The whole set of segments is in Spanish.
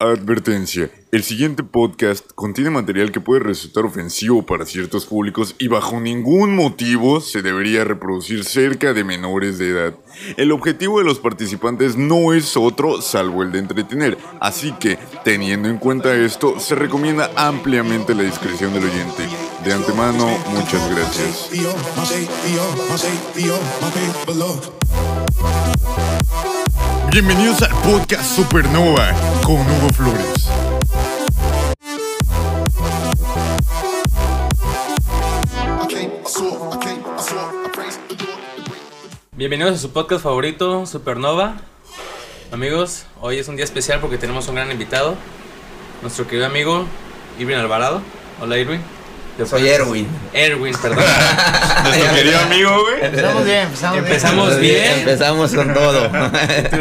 Advertencia. El siguiente podcast contiene material que puede resultar ofensivo para ciertos públicos y bajo ningún motivo se debería reproducir cerca de menores de edad. El objetivo de los participantes no es otro salvo el de entretener, así que, teniendo en cuenta esto, se recomienda ampliamente la discreción del oyente. De antemano, muchas gracias. Bienvenidos al podcast Supernova con Hugo Flores. Bienvenidos a su podcast favorito, Supernova. Amigos, hoy es un día especial porque tenemos un gran invitado, nuestro querido amigo Irving Alvarado. Hola Irving. Yo soy Erwin. Erwin, perdón. Nuestro querido amigo, güey. Empezamos bien, empezamos, Empezamos bien. Empezamos con todo.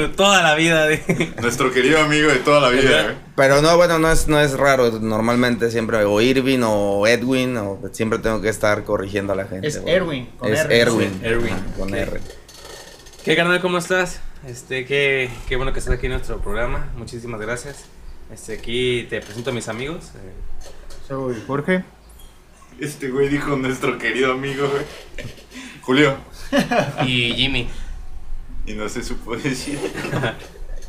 Toda la vida. de- Nuestro querido amigo de toda la vida, güey. Pero no, bueno, no es, no es raro. Normalmente siempre o Irving o Edwin, o siempre tengo que estar corrigiendo a la gente. Es güey. Erwin, con Es R. Erwin. Sí, Erwin. Con. R. ¿Qué carnal, cómo estás? Este, qué, qué bueno que estás aquí en nuestro programa. Muchísimas gracias. Este, aquí te presento a mis amigos. eh, Soy Jorge. Este güey dijo nuestro querido amigo, güey. Julio. y Jimmy. Y no se supo decir.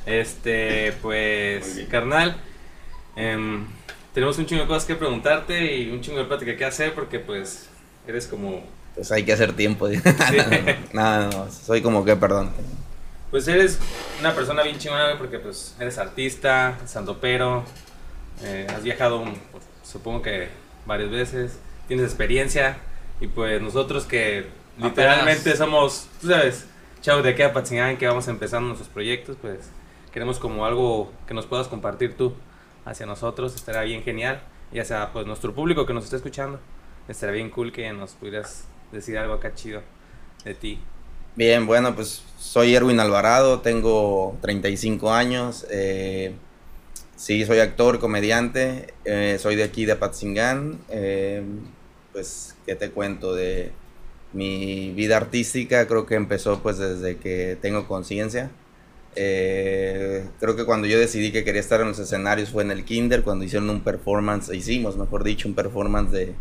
Este, pues, carnal, em, tenemos un chingo de cosas que preguntarte y un chingo de plática que hacer porque, pues, eres como, Pues hay que hacer tiempo. no, no, no, soy como que, perdón. pues, eres una persona bien chingona güey, porque, pues, eres artista, sandopero, eh, has viajado, supongo que varias veces, tienes experiencia y, pues, nosotros que literalmente somos, tú sabes, chavos de aquí a Patzingán que vamos empezando nuestros proyectos, pues, queremos como algo que nos puedas compartir tú hacia nosotros, estará bien genial, ya sea pues nuestro público que nos está escuchando, estará bien cool que nos pudieras decir algo acá chido de ti. Bien, bueno, pues soy Erwin Alvarado, tengo 35 años. eh, sí, soy actor, comediante. eh, soy de aquí, de Apatzingán. eh, pues, ¿qué te cuento de mi vida artística? Creo que empezó pues desde que tengo conciencia. Eh, creo que cuando yo decidí que quería estar en los escenarios fue en el kinder, cuando hicieron un performance, hicimos, mejor dicho, un performance de,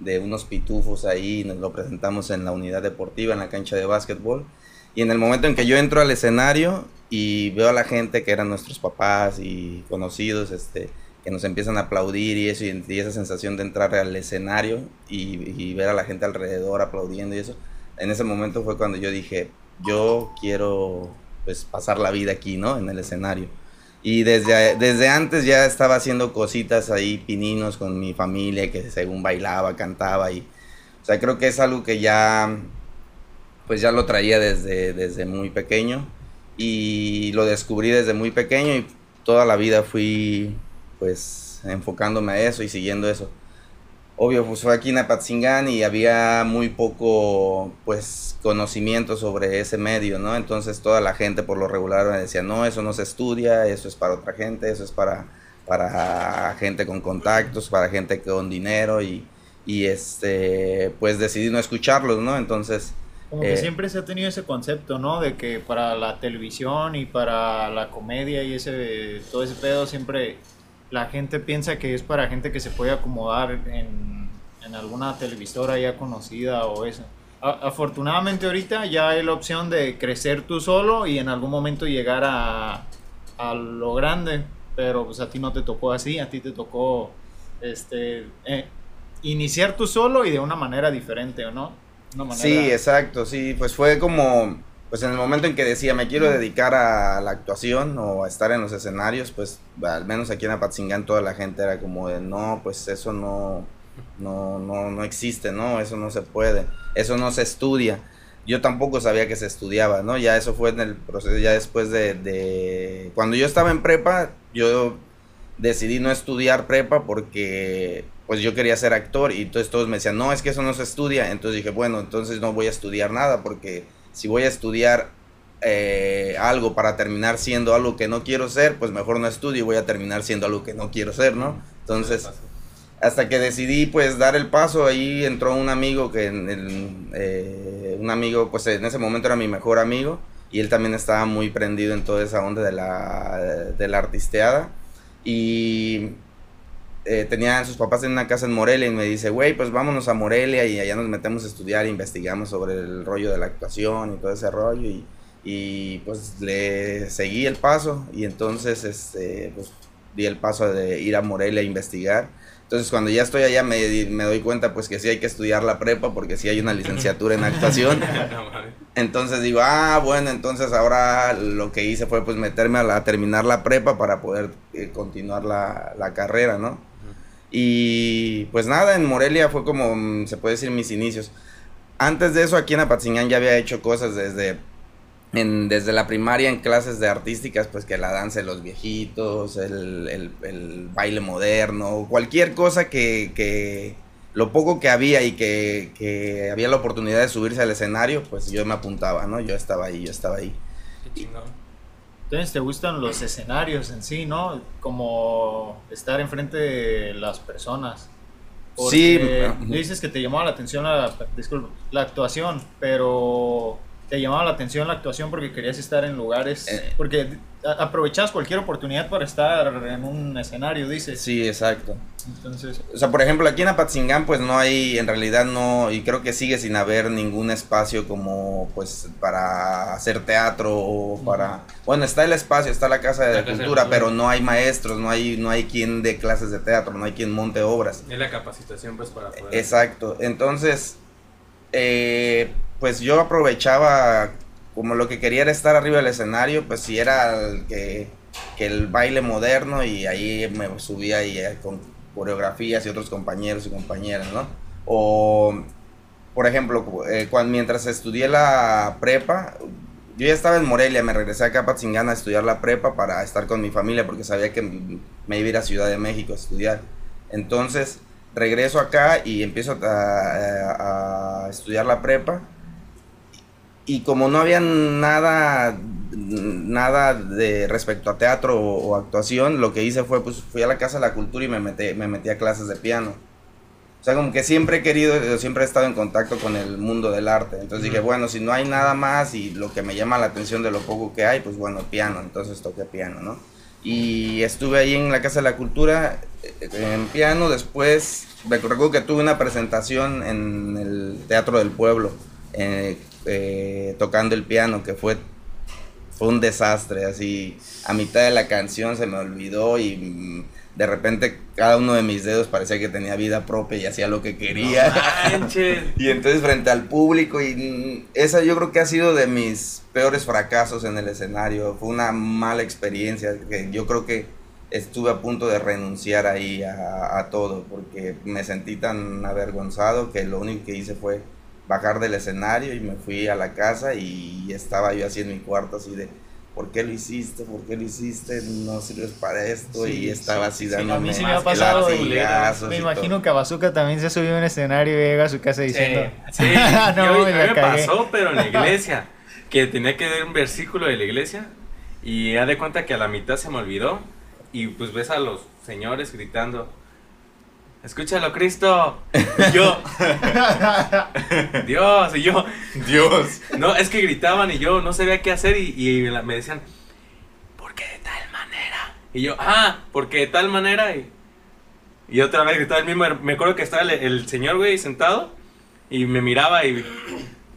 de unos pitufos ahí, nos lo presentamos en la unidad deportiva, en la cancha de básquetbol. Y en el momento en que yo entro al escenario y veo a la gente que eran nuestros papás y conocidos, este, que nos empiezan a aplaudir y eso, y, y esa sensación de entrar al escenario y, y ver a la gente alrededor aplaudiendo y eso, en ese momento fue cuando yo dije, yo quiero pues pasar la vida aquí, ¿no? En el escenario. Y desde, desde antes ya estaba haciendo cositas ahí, pininos con mi familia, que según bailaba, cantaba y... O sea, creo que es algo que ya, pues ya lo traía desde, desde muy pequeño y lo descubrí desde muy pequeño y toda la vida fui pues enfocándome a eso y siguiendo eso. Obvio, pues fue aquí en Apatzingán y había muy poco, pues, conocimiento sobre ese medio, ¿no? Entonces toda la gente por lo regular me decía, no, eso no se estudia, eso es para otra gente, eso es para, para gente con contactos, para gente con dinero y, y este, pues decidí no escucharlos, ¿no? Entonces, Como que Eh. siempre se ha tenido ese concepto, ¿no? De que para la televisión y para la comedia y ese todo ese pedo siempre la gente piensa que es para gente que se puede acomodar en, en alguna televisora ya conocida o eso. Afortunadamente ahorita ya hay la opción de crecer tú solo y en algún momento llegar a, a lo grande, pero pues a ti no te tocó así, a ti te tocó este eh, iniciar tú solo y de una manera diferente, ¿o no? Sí, exacto, sí, pues fue como, pues en el momento en que decía me quiero dedicar a la actuación o a estar en los escenarios, pues al menos aquí en Apatzingán toda la gente era como de no, pues eso no, no, no, no existe, no, eso no se puede, eso no se estudia. Yo tampoco sabía que se estudiaba, ¿no? Ya eso fue en el proceso, ya después de, de... Cuando yo estaba en prepa, yo decidí no estudiar prepa porque pues yo quería ser actor y entonces todos me decían, no, es que eso no se estudia. Entonces dije, bueno, entonces no voy a estudiar nada porque si voy a estudiar eh, algo para terminar siendo algo que no quiero ser, pues mejor no estudio y voy a terminar siendo algo que no quiero ser, ¿no? Entonces, hasta que decidí pues dar el paso, ahí entró un amigo que, en el- eh, un amigo, pues en ese momento era mi mejor amigo y él también estaba muy prendido en toda esa onda de la, de la artisteada. Y eh, tenían sus papás en una casa en Morelia y me dice, güey, pues vámonos a Morelia y allá nos metemos a estudiar, investigamos sobre el rollo de la actuación y todo ese rollo. Y, y pues le seguí el paso y entonces este, pues, di el paso de ir a Morelia a investigar. Entonces cuando ya estoy allá me, me doy cuenta pues que sí hay que estudiar la prepa porque sí hay una licenciatura en actuación. Entonces digo, ah, bueno, entonces ahora lo que hice fue pues meterme a, la, terminar la prepa para poder eh, continuar la, la, carrera, ¿no? Y pues nada, en Morelia fue como, mm, se puede decir, mis inicios. Antes de eso, aquí en Apatzingán ya había hecho cosas desde, desde la primaria en clases de artísticas, pues que la danza de los viejitos, el, el, el baile moderno, cualquier cosa que, que lo poco que había y que, que, había la oportunidad de subirse al escenario, pues yo me apuntaba, ¿no? Yo estaba ahí, yo estaba ahí. Qué chingón. Entonces te gustan los escenarios en sí, ¿no? Como estar enfrente de las personas. Porque sí. Dices que te llamaba la atención la, disculpa, la actuación, pero te llamaba la atención la actuación porque querías estar en lugares, eh, porque aprovechabas cualquier oportunidad para estar en un escenario, dices. Sí, exacto. Entonces, o sea, por ejemplo, aquí en Apatzingán pues no hay, en realidad no, y creo que sigue sin haber ningún espacio como pues para hacer teatro o para, bueno, está el espacio, está la Casa de la Cultura, de pero no hay maestros, no hay, no hay quien dé clases de teatro, no hay quien monte obras. Es la capacitación pues para poder... Exacto, entonces, eh, pues yo aprovechaba como lo que quería era estar arriba del escenario, pues si era el que, que, el baile moderno y ahí me subía y, eh, con coreografías y otros compañeros y compañeras, ¿no? O, por ejemplo, eh, cuando, mientras estudié la prepa, yo ya estaba en Morelia, me regresé acá a Patzingán a estudiar la prepa para estar con mi familia porque sabía que me iba a ir a Ciudad de México a estudiar. Entonces, regreso acá y empiezo a, a estudiar la prepa y como no había nada nada de respecto a teatro o, o, actuación, lo que hice fue pues fui a la Casa de la Cultura y me metí, me metí a clases de piano. O sea, como que siempre he querido, siempre he estado en contacto con el mundo del arte. Entonces dije, bueno, si no hay nada más y lo que me llama la atención de lo poco que hay, pues bueno, piano. Entonces toqué piano, ¿no? Y estuve ahí en la Casa de la Cultura en piano. Después, recuerdo que tuve una presentación en el Teatro del Pueblo. Eh, eh, tocando el piano, que fue, fue un desastre, así a mitad de la canción se me olvidó y mm, de repente cada uno de mis dedos parecía que tenía vida propia y hacía lo que quería. No y entonces frente al público y mm, esa yo creo que ha sido de mis peores fracasos en el escenario, fue una mala experiencia, que yo creo que estuve a punto de renunciar ahí a, a todo porque me sentí tan avergonzado que lo único que hice fue bajar del escenario y me fui a la casa y estaba yo así en mi cuarto así de ¿por qué lo hiciste? ¿por qué lo hiciste? no sirves para esto sí, y estaba así dándome sí, a mí sí me ha pasado me imagino que a Bazooka también se subió a un escenario y llega a su casa diciendo sí, sí. no, me, me pasó pero en la iglesia que tenía que leer un versículo de la iglesia y ha de cuenta que a la mitad se me olvidó y pues ves a los señores gritando escúchalo Cristo. Y yo, Dios, y yo, Dios. No, es que gritaban y yo no sabía qué hacer y, y me decían, ¿por qué de tal manera? Y yo, ah, porque de tal manera. Y, y otra vez gritaba el mismo, me acuerdo que estaba el, el señor, güey, sentado y me miraba y...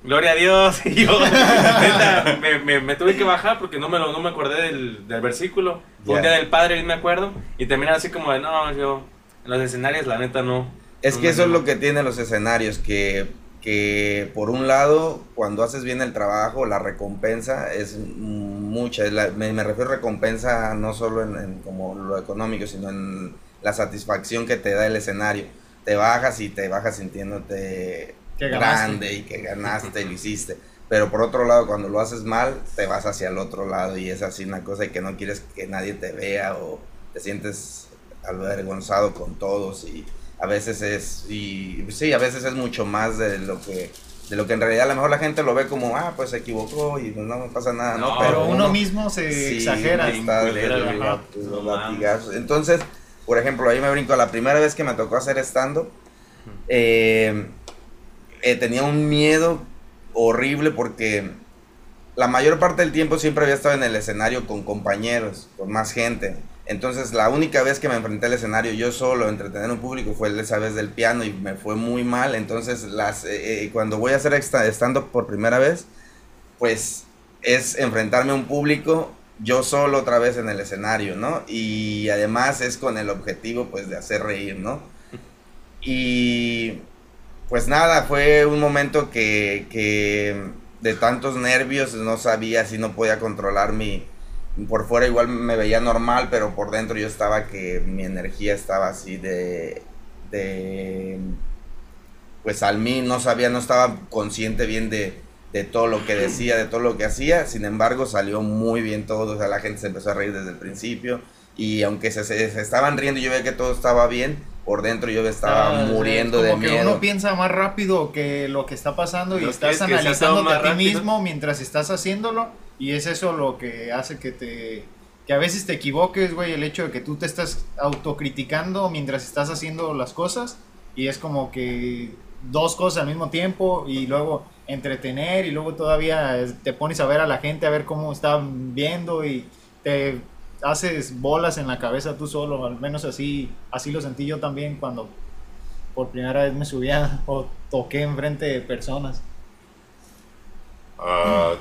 Gloria a Dios. Y yo neta, me, me, me, tuve que bajar porque no me, lo, no me acordé del, del versículo. Un día del Padre, y me acuerdo. Y terminé así como de, no, yo los escenarios, la neta, no. Es no que eso es lo que tienen los escenarios, que, que por un lado, cuando haces bien el trabajo, la recompensa es mucha. Es la, me, me, refiero a recompensa no solo en, en, como lo económico, sino en la satisfacción que te da el escenario. Te bajas y te bajas sintiéndote grande y que ganaste y lo hiciste. Pero por otro lado, cuando lo haces mal, te vas hacia el otro lado y es así una cosa y que no quieres que nadie te vea o te sientes avergonzado con todos y a veces es y sí a veces es mucho más de lo que de lo que en realidad a lo mejor la gente lo ve como ah pues se equivocó y pues no me pasa nada no, no pero uno, uno, mismo se sí, exagera está los latigazos. Entonces por ejemplo ahí me brinco la primera vez que me tocó hacer stand eh, eh, tenía un miedo horrible porque la mayor parte del tiempo siempre había estado en el escenario con compañeros con más gente Entonces, la única vez que me enfrenté al escenario yo solo, entretener un público, fue esa vez del piano y me fue muy mal. Entonces, las, eh, eh, cuando voy a hacer stand-up por primera vez, pues es enfrentarme a un público yo solo otra vez en el escenario, ¿no? Y además es con el objetivo, pues, de hacer reír, ¿no? Y pues nada, fue un momento que, que de tantos nervios no sabía si no podía controlar mi, por fuera igual me veía normal, pero por dentro yo estaba que mi energía estaba así de, de pues al mí no sabía, no estaba consciente bien de, de todo lo que decía, de todo lo que hacía, sin embargo salió muy bien todo, o sea, la gente se empezó a reír desde el principio. Y aunque se, se, estaban riendo yo veía que todo estaba bien, por dentro yo estaba ah, muriendo de miedo. Que uno piensa más rápido que lo que está pasando y estás analizándote a ti mismo mientras estás haciéndolo y es eso lo que hace que te que a veces te equivoques, güey, el hecho de que tú te estás autocriticando mientras estás haciendo las cosas y es como que dos cosas al mismo tiempo y luego entretener y luego todavía te pones a ver a la gente a ver cómo están viendo y te haces bolas en la cabeza tú solo, al menos así, así lo sentí yo también cuando por primera vez me subía o toqué enfrente de personas. Uh,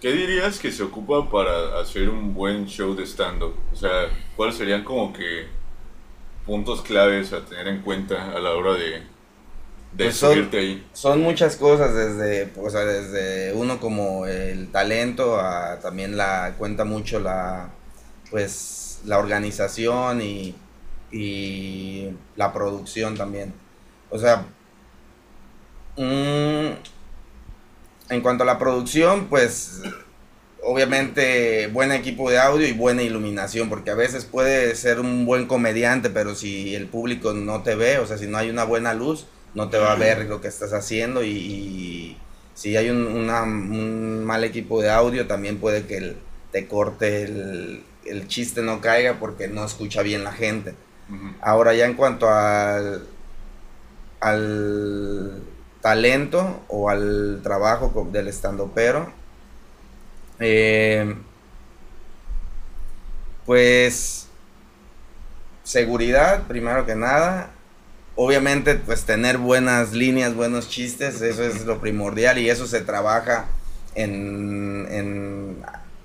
¿Qué dirías que se ocupa para hacer un buen show de stand-up? O sea, ¿cuáles serían como que puntos claves a tener en cuenta a la hora de, de pues subirte ahí? Son muchas cosas, desde, o sea, desde uno como el talento, a también la cuenta mucho la pues la organización y, y la producción también. O sea, en cuanto a la producción, pues obviamente buen equipo de audio y buena iluminación, porque a veces puede ser un buen comediante, pero si el público no te ve, o sea, si no hay una buena luz, no te va a ver lo que estás haciendo y, si hay un, un, mal equipo de audio, también puede que te corte el, el chiste no caiga porque no escucha bien la gente. Ahora ya en cuanto al, al talento o al trabajo del estando pero, eh, pues seguridad primero que nada. Obviamente pues tener buenas líneas, buenos chistes, eso es lo primordial y eso se trabaja en, en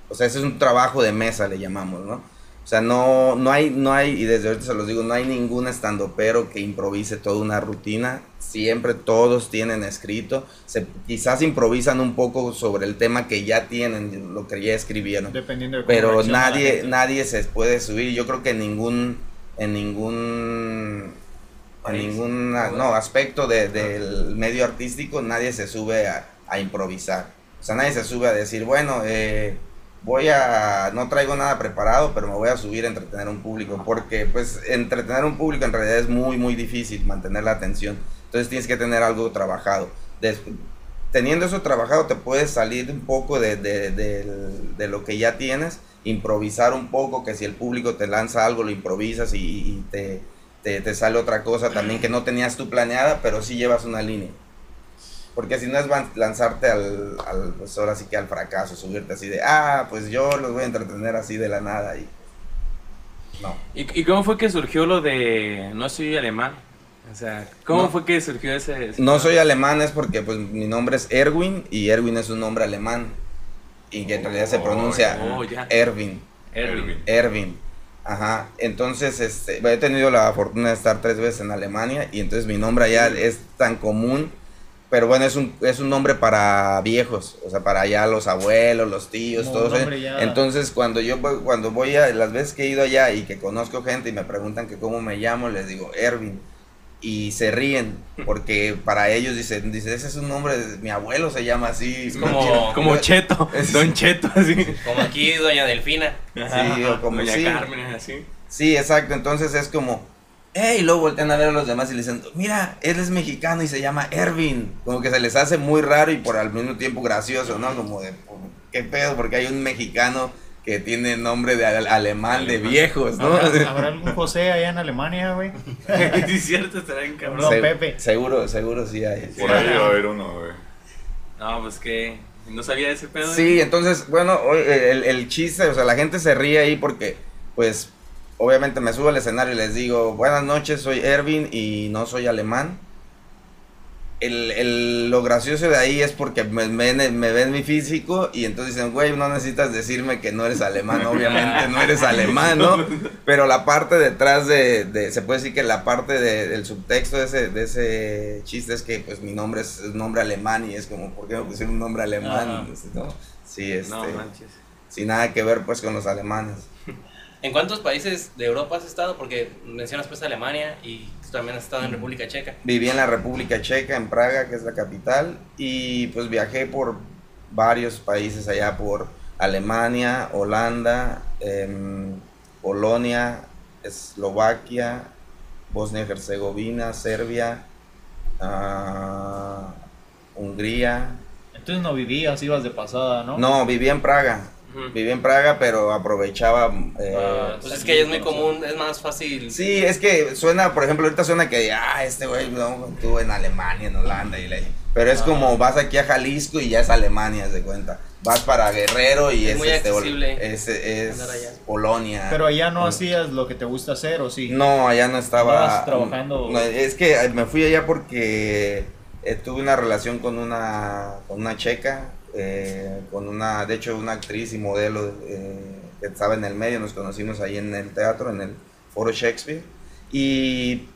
o sea, ese es un trabajo de mesa, le llamamos, ¿no? O sea, no, no hay, no hay, y desde ahorita se los digo, no hay ningún estando pero que improvise toda una rutina. Siempre todos tienen escrito. Se, quizás improvisan un poco sobre el tema que ya tienen, lo que ya escribieron. Dependiendo de Pero nadie, nadie se puede subir. Yo creo que en ningún, en ningún, en ningún no, aspecto del medio artístico nadie se sube a, a improvisar. O sea, nadie se sube a decir, bueno, eh, voy a, no traigo nada preparado, pero me voy a subir a entretener a un público, porque pues entretener un público en realidad es muy, muy difícil mantener la atención. Entonces tienes que tener algo trabajado. teniendo eso trabajado te puedes salir un poco de, de, de, lo que ya tienes, improvisar un poco, que si el público te lanza algo, lo improvisas y, te, te, te sale otra cosa también que no tenías tú planeada, pero sí llevas una línea. Porque si no es lanzarte al, al, pues ahora sí que al fracaso, subirte así de, ah, pues yo los voy a entretener así de la nada y... No. ¿Y, y cómo fue que surgió lo de no soy alemán? O sea, ¿cómo fue que surgió ese, No soy alemán es porque pues mi nombre es Erwin y Erwin es un nombre alemán y que en realidad se pronuncia oh, Erwin. Erwin. Erwin. Ajá, entonces este, he tenido la fortuna de estar tres veces en Alemania y entonces mi nombre allá es tan común pero bueno, es un, es un nombre para viejos, o sea, para allá los abuelos, los tíos, todos. Entonces, cuando yo cuando voy a las veces que he ido allá y que conozco gente y me preguntan que cómo me llamo, les digo Erwin. Y se ríen, porque para ellos dicen, dice, ese es un nombre, mi abuelo se llama así. como, como Cheto, Don Cheto, así. Como aquí, Doña Delfina. Sí, o como Doña Carmen, así. Sí, exacto, entonces es como, y luego voltean a ver a los demás y le dicen, mira, él es mexicano y se llama Ervin. Como que se les hace muy raro y por al mismo tiempo gracioso, ¿no? Como de, ¿qué pedo? Porque hay un mexicano que tiene nombre de alemán, de viejos, ¿no? ¿Habrá, algún José allá en Alemania, güey? sí, es cierto, estará en cabrón. Pepe. Seguro, seguro sí hay. Por ahí va a haber uno, güey. No, pues que no sabía ese pedo. Sí, entonces, bueno, el, el chiste, o sea, la gente se ríe ahí porque pues obviamente me subo al escenario y les digo, buenas noches, soy Ervin y no soy alemán. El, el- lo gracioso de ahí es porque me, me- me ven mi físico y entonces dicen, güey, no necesitas decirme que no eres alemán, obviamente no eres alemán, ¿no? Pero la parte detrás de, de- se puede decir que la parte de- del subtexto de ese, de ese chiste es que pues mi nombre es un nombre alemán y es como, ¿por qué me pusieron un nombre alemán? ¿No? Sí, este, No manches. sin nada que ver pues con los alemanes. ¿En cuántos países de Europa has estado? Porque mencionas pues Alemania y tú también has estado en República Checa. Viví en la República Checa, en Praga, que es la capital, y pues viajé por varios países allá, por Alemania, Holanda, em, Polonia, Eslovaquia, Bosnia y Herzegovina, Serbia, ah, Hungría. Entonces no vivías, ibas de pasada, ¿no? No, viví en Praga. Ujú. Viví en Praga, pero aprovechaba... eh, Ah, Pues es que ahí es muy común, es más fácil. Sí, es que suena, por ejemplo, ahorita suena que, ah, este güey no, estuvo en Alemania, en Holanda, y le... pero es Ah. como vas aquí a Jalisco y ya es Alemania, de cuenta. Vas para Guerrero y Es es, muy este, es, es allá. Polonia. Pero allá no Mm. hacías lo que te gusta hacer, ¿o sí? No, allá no estaba. ¿Estabas trabajando? No, es que me fui allá porque eh, tuve una relación con una, con una checa, eh, con una, de hecho, una actriz y modelo eh, que estaba en el medio. Nos conocimos ahí en el teatro, en el Foro Shakespeare. Y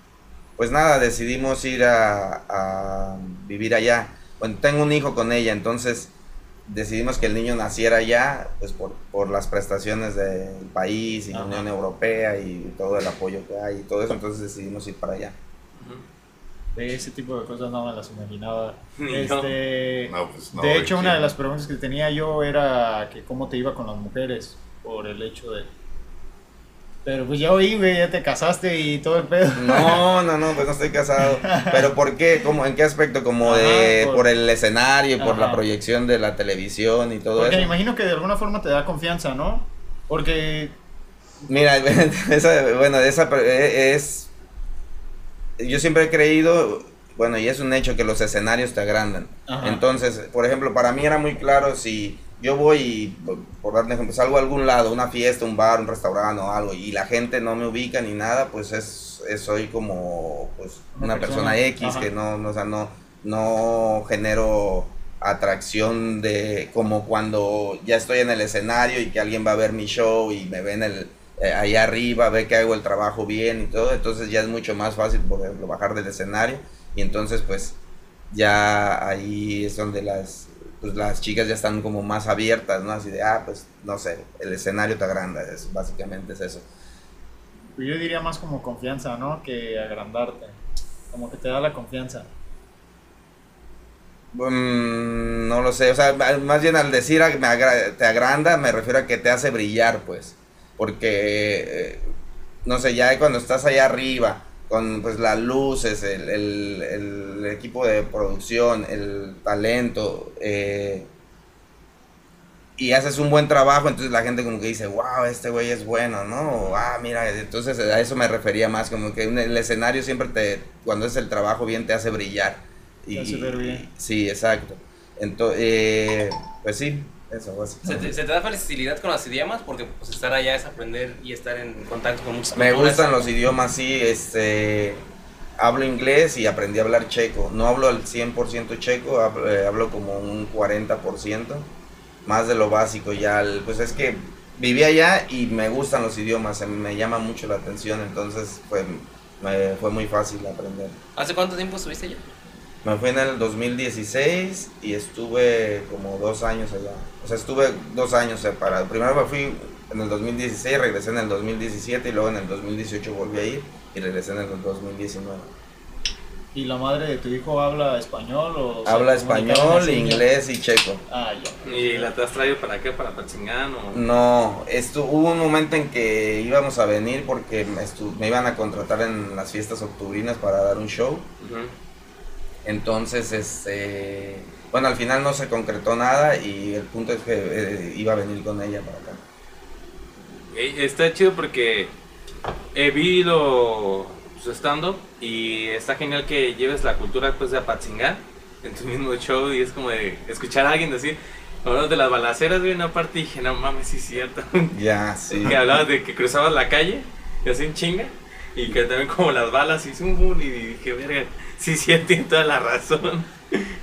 pues nada, decidimos ir a, a vivir allá. Bueno, tengo un hijo con ella, entonces decidimos que el niño naciera allá, pues por, por las prestaciones del país y la Ajá. Unión Europea y todo el apoyo que hay y todo eso, entonces decidimos ir para allá. De ese tipo de cosas no me las imaginaba. Ni este, No, pues no. de hecho, una de las preguntas que tenía yo era que cómo te iba con las mujeres por el hecho de... Pero pues ya oí, güey, ya te casaste y todo el pedo. No, no, no, pues no estoy casado. Pero ¿por qué? ¿Cómo, ¿En qué aspecto? Como Ajá, de por- por, el escenario, y por la Ajá. proyección de la televisión y todo Porque me eso. imagino que de alguna forma te da confianza, ¿no? Porque... Mira, esa, bueno, esa eh, es. Yo siempre he creído, bueno, y es un hecho que los escenarios te agrandan. Ajá. Entonces, por ejemplo, para mí era muy claro si yo voy y, por dar un ejemplo, salgo a algún lado, una fiesta, un bar, un restaurante o algo, y la gente no me ubica ni nada, pues es, es- soy como pues, Una una, persona, persona, X ajá. que no, no, o sea, no, no genero atracción de como cuando ya estoy en el escenario y que alguien va a ver mi show y me ven el eh, ahí arriba, ve que hago el trabajo bien y todo, entonces ya es mucho más fácil, por ejemplo, bajar del escenario y entonces pues ya ahí es donde las pues las chicas ya están como más abiertas, ¿no? Así de, ah, pues no sé, el escenario te agranda, es, básicamente es eso. Yo diría más como confianza, ¿no? Que agrandarte. Como que te da la confianza. Mm, no lo sé, o sea, más bien al decir a- me agra- te agranda, me refiero a que te hace brillar, pues, porque, eh, no sé, ya cuando estás allá arriba, con pues las luces, el, el- el equipo de producción, el talento, eh, y haces un buen trabajo, entonces la gente como que dice, wow, este güey es bueno, ¿no? O, ah, mira, entonces a eso me refería más, como que el escenario siempre te, cuando es el trabajo bien, te hace brillar. Te hace ver bien. Sí, exacto. Entonces, pues sí, eso ¿Se te, se te da facilidad con los idiomas? Porque pues estar allá es aprender y estar en contacto con muchas Me culturas. gustan los idiomas, sí, este, hablo inglés y aprendí a hablar checo. No hablo al 100% checo, hablo, eh, hablo como un 40%, más de lo básico ya. el- Pues es que viví allá y me gustan los idiomas, me llama mucho la atención, entonces fue, me fue muy fácil aprender. ¿Hace cuánto tiempo estuviste allá? Me fui en el 2016 y estuve como dos años allá. O sea, estuve dos años separado. Primero me fui en el 2016, regresé en el 2017 y luego en el 2018 volví a ir y regresé en el 2019. ¿Y la madre de tu hijo habla español o...? Habla español, inglés y checo. Ah, ya. ¿Y la te has traído para qué? ¿Para Patzingán o...? No, estu hubo un momento en que íbamos a venir porque me, estu- me iban a contratar en las fiestas octubrinas para dar un show. Ujú. Entonces, este, bueno, al final no se concretó nada y el punto es que eh, iba a venir con ella para acá. Está chido porque he visto su stand-up y está genial que lleves la cultura pues de Apatzingán en tu mismo show y es como de escuchar a alguien decir Hablando de las balaceras, güey, una parte dije, no mames, sí es cierto. Ya, sí. que hablabas de que cruzabas la calle y así en chinga. Y que también como las balas y zoom, y dije, verga, sí, sí, tiene toda la razón.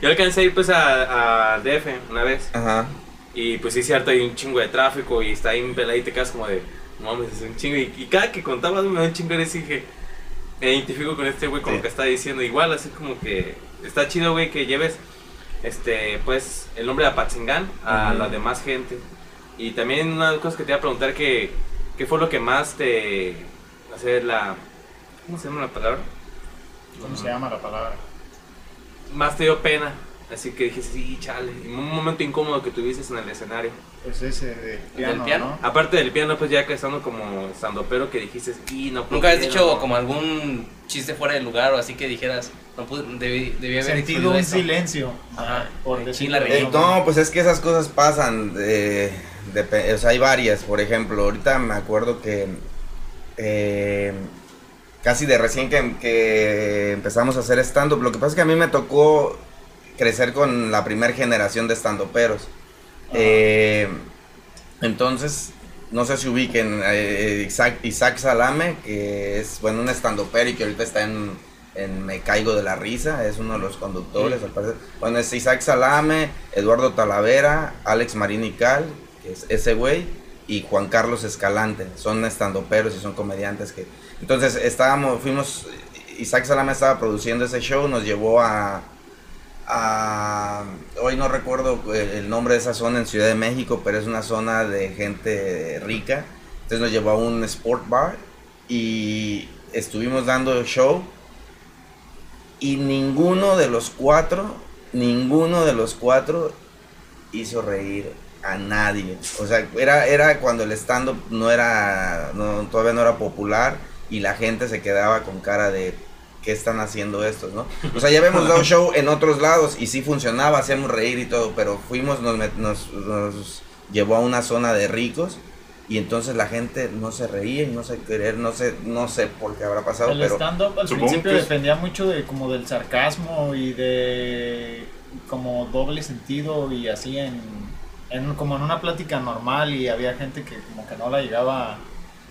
Yo alcancé a ir pues a, a DF una vez. Ajá. Y pues sí, es cierto, hay un chingo de tráfico y está ahí en pelada y te quedas como de, no mames, es un chingo. Y, y cada que contabas me da un chingo y dije, me identifico con este güey con Sí. lo que está diciendo. Igual, así como que está chido, güey, que lleves este pues el nombre de Apatzingán a la demás gente. Y también una de las cosas que te iba a preguntar que, ¿qué fue lo que más te, hacer la, ¿cómo se llama la palabra? ¿Cómo se llama la palabra? Más te dio pena. Así que dije, sí, chale. Y un momento incómodo que tuviste en el escenario. Pues ese del piano, piano? ¿no? Aparte del piano, pues ya que estando como estando pero que dijiste, y no ¿Nunca has dicho no". como algún chiste fuera del lugar o así que dijeras, no pude, debí, debí haber Sentido un esto"? silencio. Ajá. Por la de. Eh, no, pues es que esas cosas pasan. eh, depe- o sea, hay varias. Por ejemplo, ahorita me acuerdo que eh, casi de recién que, que empezamos a hacer stand-up. Lo que pasa es que a mí me tocó crecer con la primera generación de stand-uperos. Eh, entonces, no sé si ubiquen eh, Isaac, Isaac Salame, que es bueno un estandopero y que ahorita está en, en Me Caigo de la Risa, es uno de los conductores, al parecer. Bueno, es Isaac Salame, Eduardo Talavera, Alex Marinical, que es ese güey, y Juan Carlos Escalante, son estandoperos y son comediantes que... Entonces, estábamos, fuimos, Isaac Salame estaba produciendo ese show, nos llevó a, hoy no recuerdo el, el nombre de esa zona en Ciudad de México, pero es una zona de gente rica. Entonces nos llevó a un sport bar y estuvimos dando show y ninguno de los cuatro, ninguno de los cuatro hizo reír a nadie. O sea, era, era cuando el stand-up no era, no, todavía no era popular y la gente se quedaba con cara de qué están haciendo estos, ¿no? O sea, ya habíamos dado show en otros lados y sí funcionaba, hacíamos reír y todo, pero fuimos, nos, met- nos, nos llevó a una zona de ricos y entonces la gente no se reía y no se querer, no sé, no sé por qué habrá pasado, El pero stand-up al supongo principio dependía mucho de como del sarcasmo y de como doble sentido y así en, en como en una plática normal y había gente que como que no la llegaba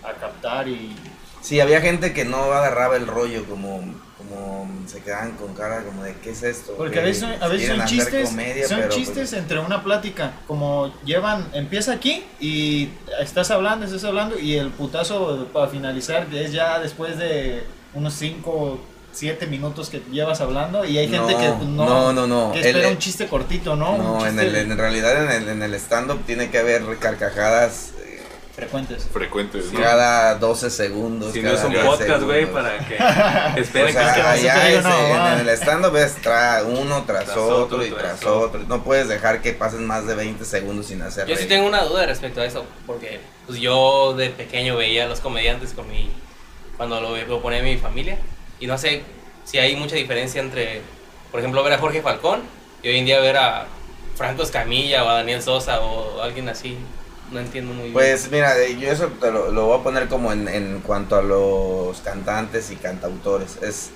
a captar y sí, había gente que no agarraba el rollo, como, como se quedaban con cara como de qué es esto. porque a veces, a veces son chistes comedia, son pero, pues, chistes entre una plática como llevan empieza aquí y estás hablando estás hablando y el putazo para finalizar es ya después de unos 5 7 minutos que llevas hablando y hay gente No, que pues, no, no, no, no. que espera El- un chiste cortito no, No, en, el, en realidad en el, en el stand-up tiene que haber carcajadas eh, frecuentes Frecuentes, ¿no? cada 12 segundos. Si no es un 10 podcast, güey, para que O esperen sea, que no se allá es, una en, mamada. en el stand-up es tra- uno tras, Tras otro, otro, y tras tras otro. No puedes dejar que pasen más de 20 segundos sin hacer Yo sí tengo una duda respecto a eso, porque pues yo de pequeño veía a los comediantes con mi, cuando lo, lo ponía mi familia, y no sé si hay mucha diferencia entre, por ejemplo, ver a Jorge Falcón y hoy en día ver a Franco Escamilla o a Daniel Sosa o alguien así. No entiendo muy bien. Pues mira, yo eso te lo, lo voy a poner como en, en cuanto a los cantantes y cantautores. Es,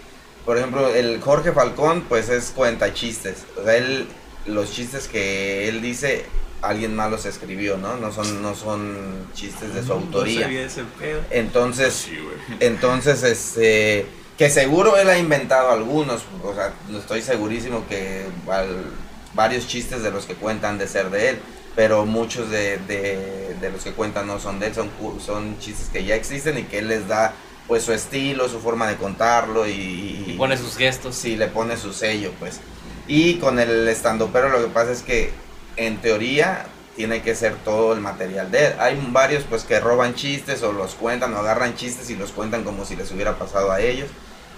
por ejemplo, el Jorge Falcón, pues es cuenta chistes. O sea, él, los chistes que él dice, alguien más los escribió, ¿no? No son, no son chistes de su autoría. No sabía ese pedo. Entonces, Sí, entonces, este, que seguro él ha inventado algunos, o sea, estoy segurísimo que al- varios chistes de los que cuentan de ser de él, pero muchos de, de- de los que cuentan no son de él, son, son chistes que ya existen y que él les da pues su estilo, su forma de contarlo y, y pone sus gestos. Sí, le pone su sello, pues. Y con el estando, pero lo que pasa es que en teoría tiene que ser todo el material de él. Hay varios pues que roban chistes o los cuentan o agarran chistes y los cuentan como si les hubiera pasado a ellos.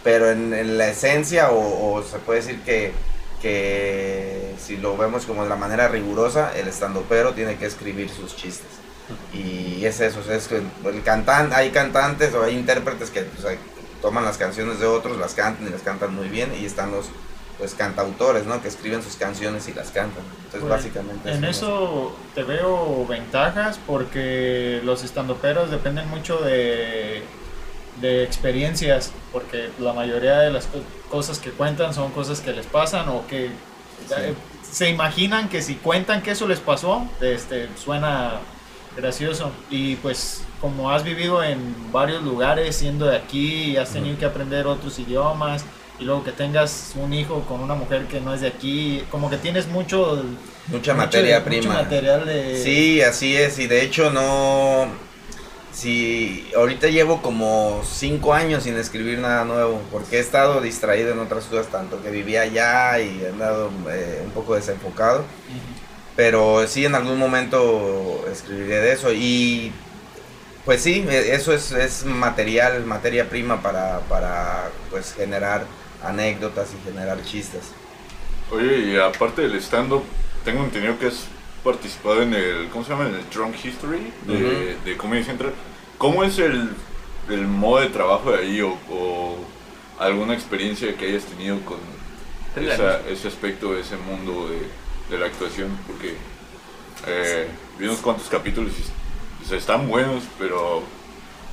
Pero en, en la esencia o, o se puede decir que, que si lo vemos como de la manera rigurosa, el estandopero tiene que escribir sus chistes. Y es eso, o sea, es que el cantan, hay cantantes o hay intérpretes que pues, hay- toman las canciones de otros, las cantan y las cantan muy bien, y están los pues cantautores, ¿no? Que escriben sus canciones y las cantan. Entonces, Pues, básicamente En eso te veo ventajas porque los estandoperos dependen mucho de, de experiencias, porque la mayoría de las co- cosas que cuentan son cosas que les pasan o que eh, se imaginan que si cuentan que eso les pasó, este, suena gracioso. Y pues como has vivido en varios lugares siendo de aquí y has tenido que aprender otros idiomas y luego que tengas un hijo con una mujer que no es de aquí, como que tienes mucho... Mucha mucho- materia mucho prima. material de... Sí, así es. Y de hecho no... Sí, ahorita llevo como cinco años sin escribir nada nuevo, porque he estado distraído en otras cosas, tanto que vivía allá y he andado eh, un poco desenfocado. Ujú. Pero sí, en algún momento escribiré de eso. Y pues sí, e- eso es, es material, materia prima para, para pues generar anécdotas y generar chistes. Oye, y aparte del stand-up, tengo entendido que has participado en el, ¿cómo se llama? En el Drunk History de, de Comedy Central. ¿Cómo es el, el modo de trabajo de ahí o, o alguna experiencia que hayas tenido con esa- ese aspecto, ese mundo de, de la actuación? Porque eh, vi unos cuantos capítulos y o sea, están buenos, pero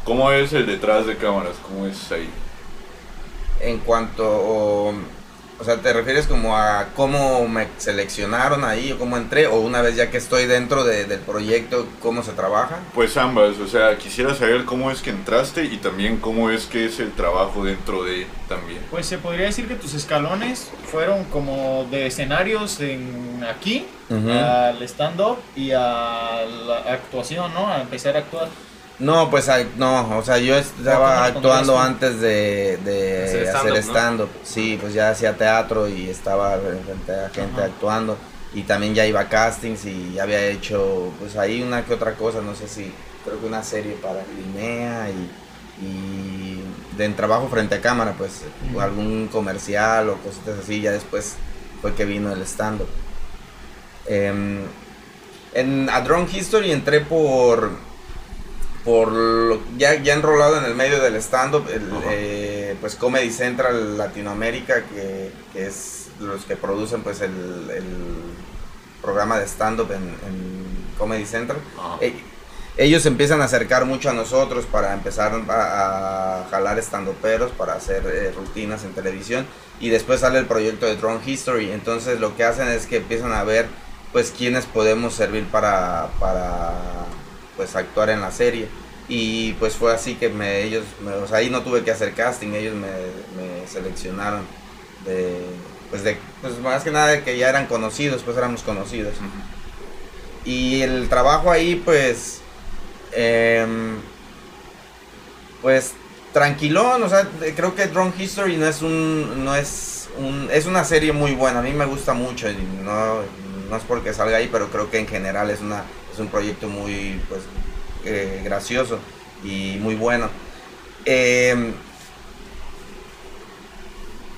¿cómo es el detrás de cámaras? ¿Cómo es ahí? En cuanto, o sea, ¿te refieres como a cómo me seleccionaron ahí o cómo entré? O una vez ya que estoy dentro de- del proyecto, cómo se trabaja? Pues ambas, o sea, quisiera saber cómo es que entraste y también cómo es que es el trabajo dentro de también. Pues se podría decir que tus escalones fueron como de escenarios en aquí, al stand-up y a la actuación, ¿no? A empezar a actuar. No, pues no, o sea, yo estaba ¿Cómo lo actuando antes de, de Hacer stand-up. Sí, pues ya hacía teatro y estaba frente a gente Ajá. actuando. Y también ya iba a castings y ya había hecho, pues ahí una que otra cosa, no sé si, creo que una serie para Linea y, y de en trabajo frente a cámara, pues algún comercial o cositas así. Ya después fue que vino el stand-up. Em, en A Drone History entré por por lo- ya, ya enrolado en el medio del stand-up, eh, pues Comedy Central Latinoamérica, que, que es los que producen pues el, el programa de stand-up en, en Comedy Central. Ajá. Eh, ellos empiezan a acercar mucho a nosotros para empezar a, a jalar estandoperos, para hacer eh, rutinas en televisión y después sale el proyecto de Drone History. Entonces lo que hacen es que empiezan a ver pues quiénes podemos servir para, para pues actuar en la serie. Y pues fue así que me, ellos, me- o sea, ahí no tuve que hacer casting, ellos me, me seleccionaron de, pues de, pues más que nada de que ya eran conocidos, pues éramos conocidos. Y el trabajo ahí, pues, em, pues tranquilón, o sea, creo que Drone History no es un, no es un, es una serie muy buena, a mí me gusta mucho, y no, no es porque salga ahí, pero creo que en general es una, es un proyecto muy, pues, eh, gracioso y muy bueno. Em,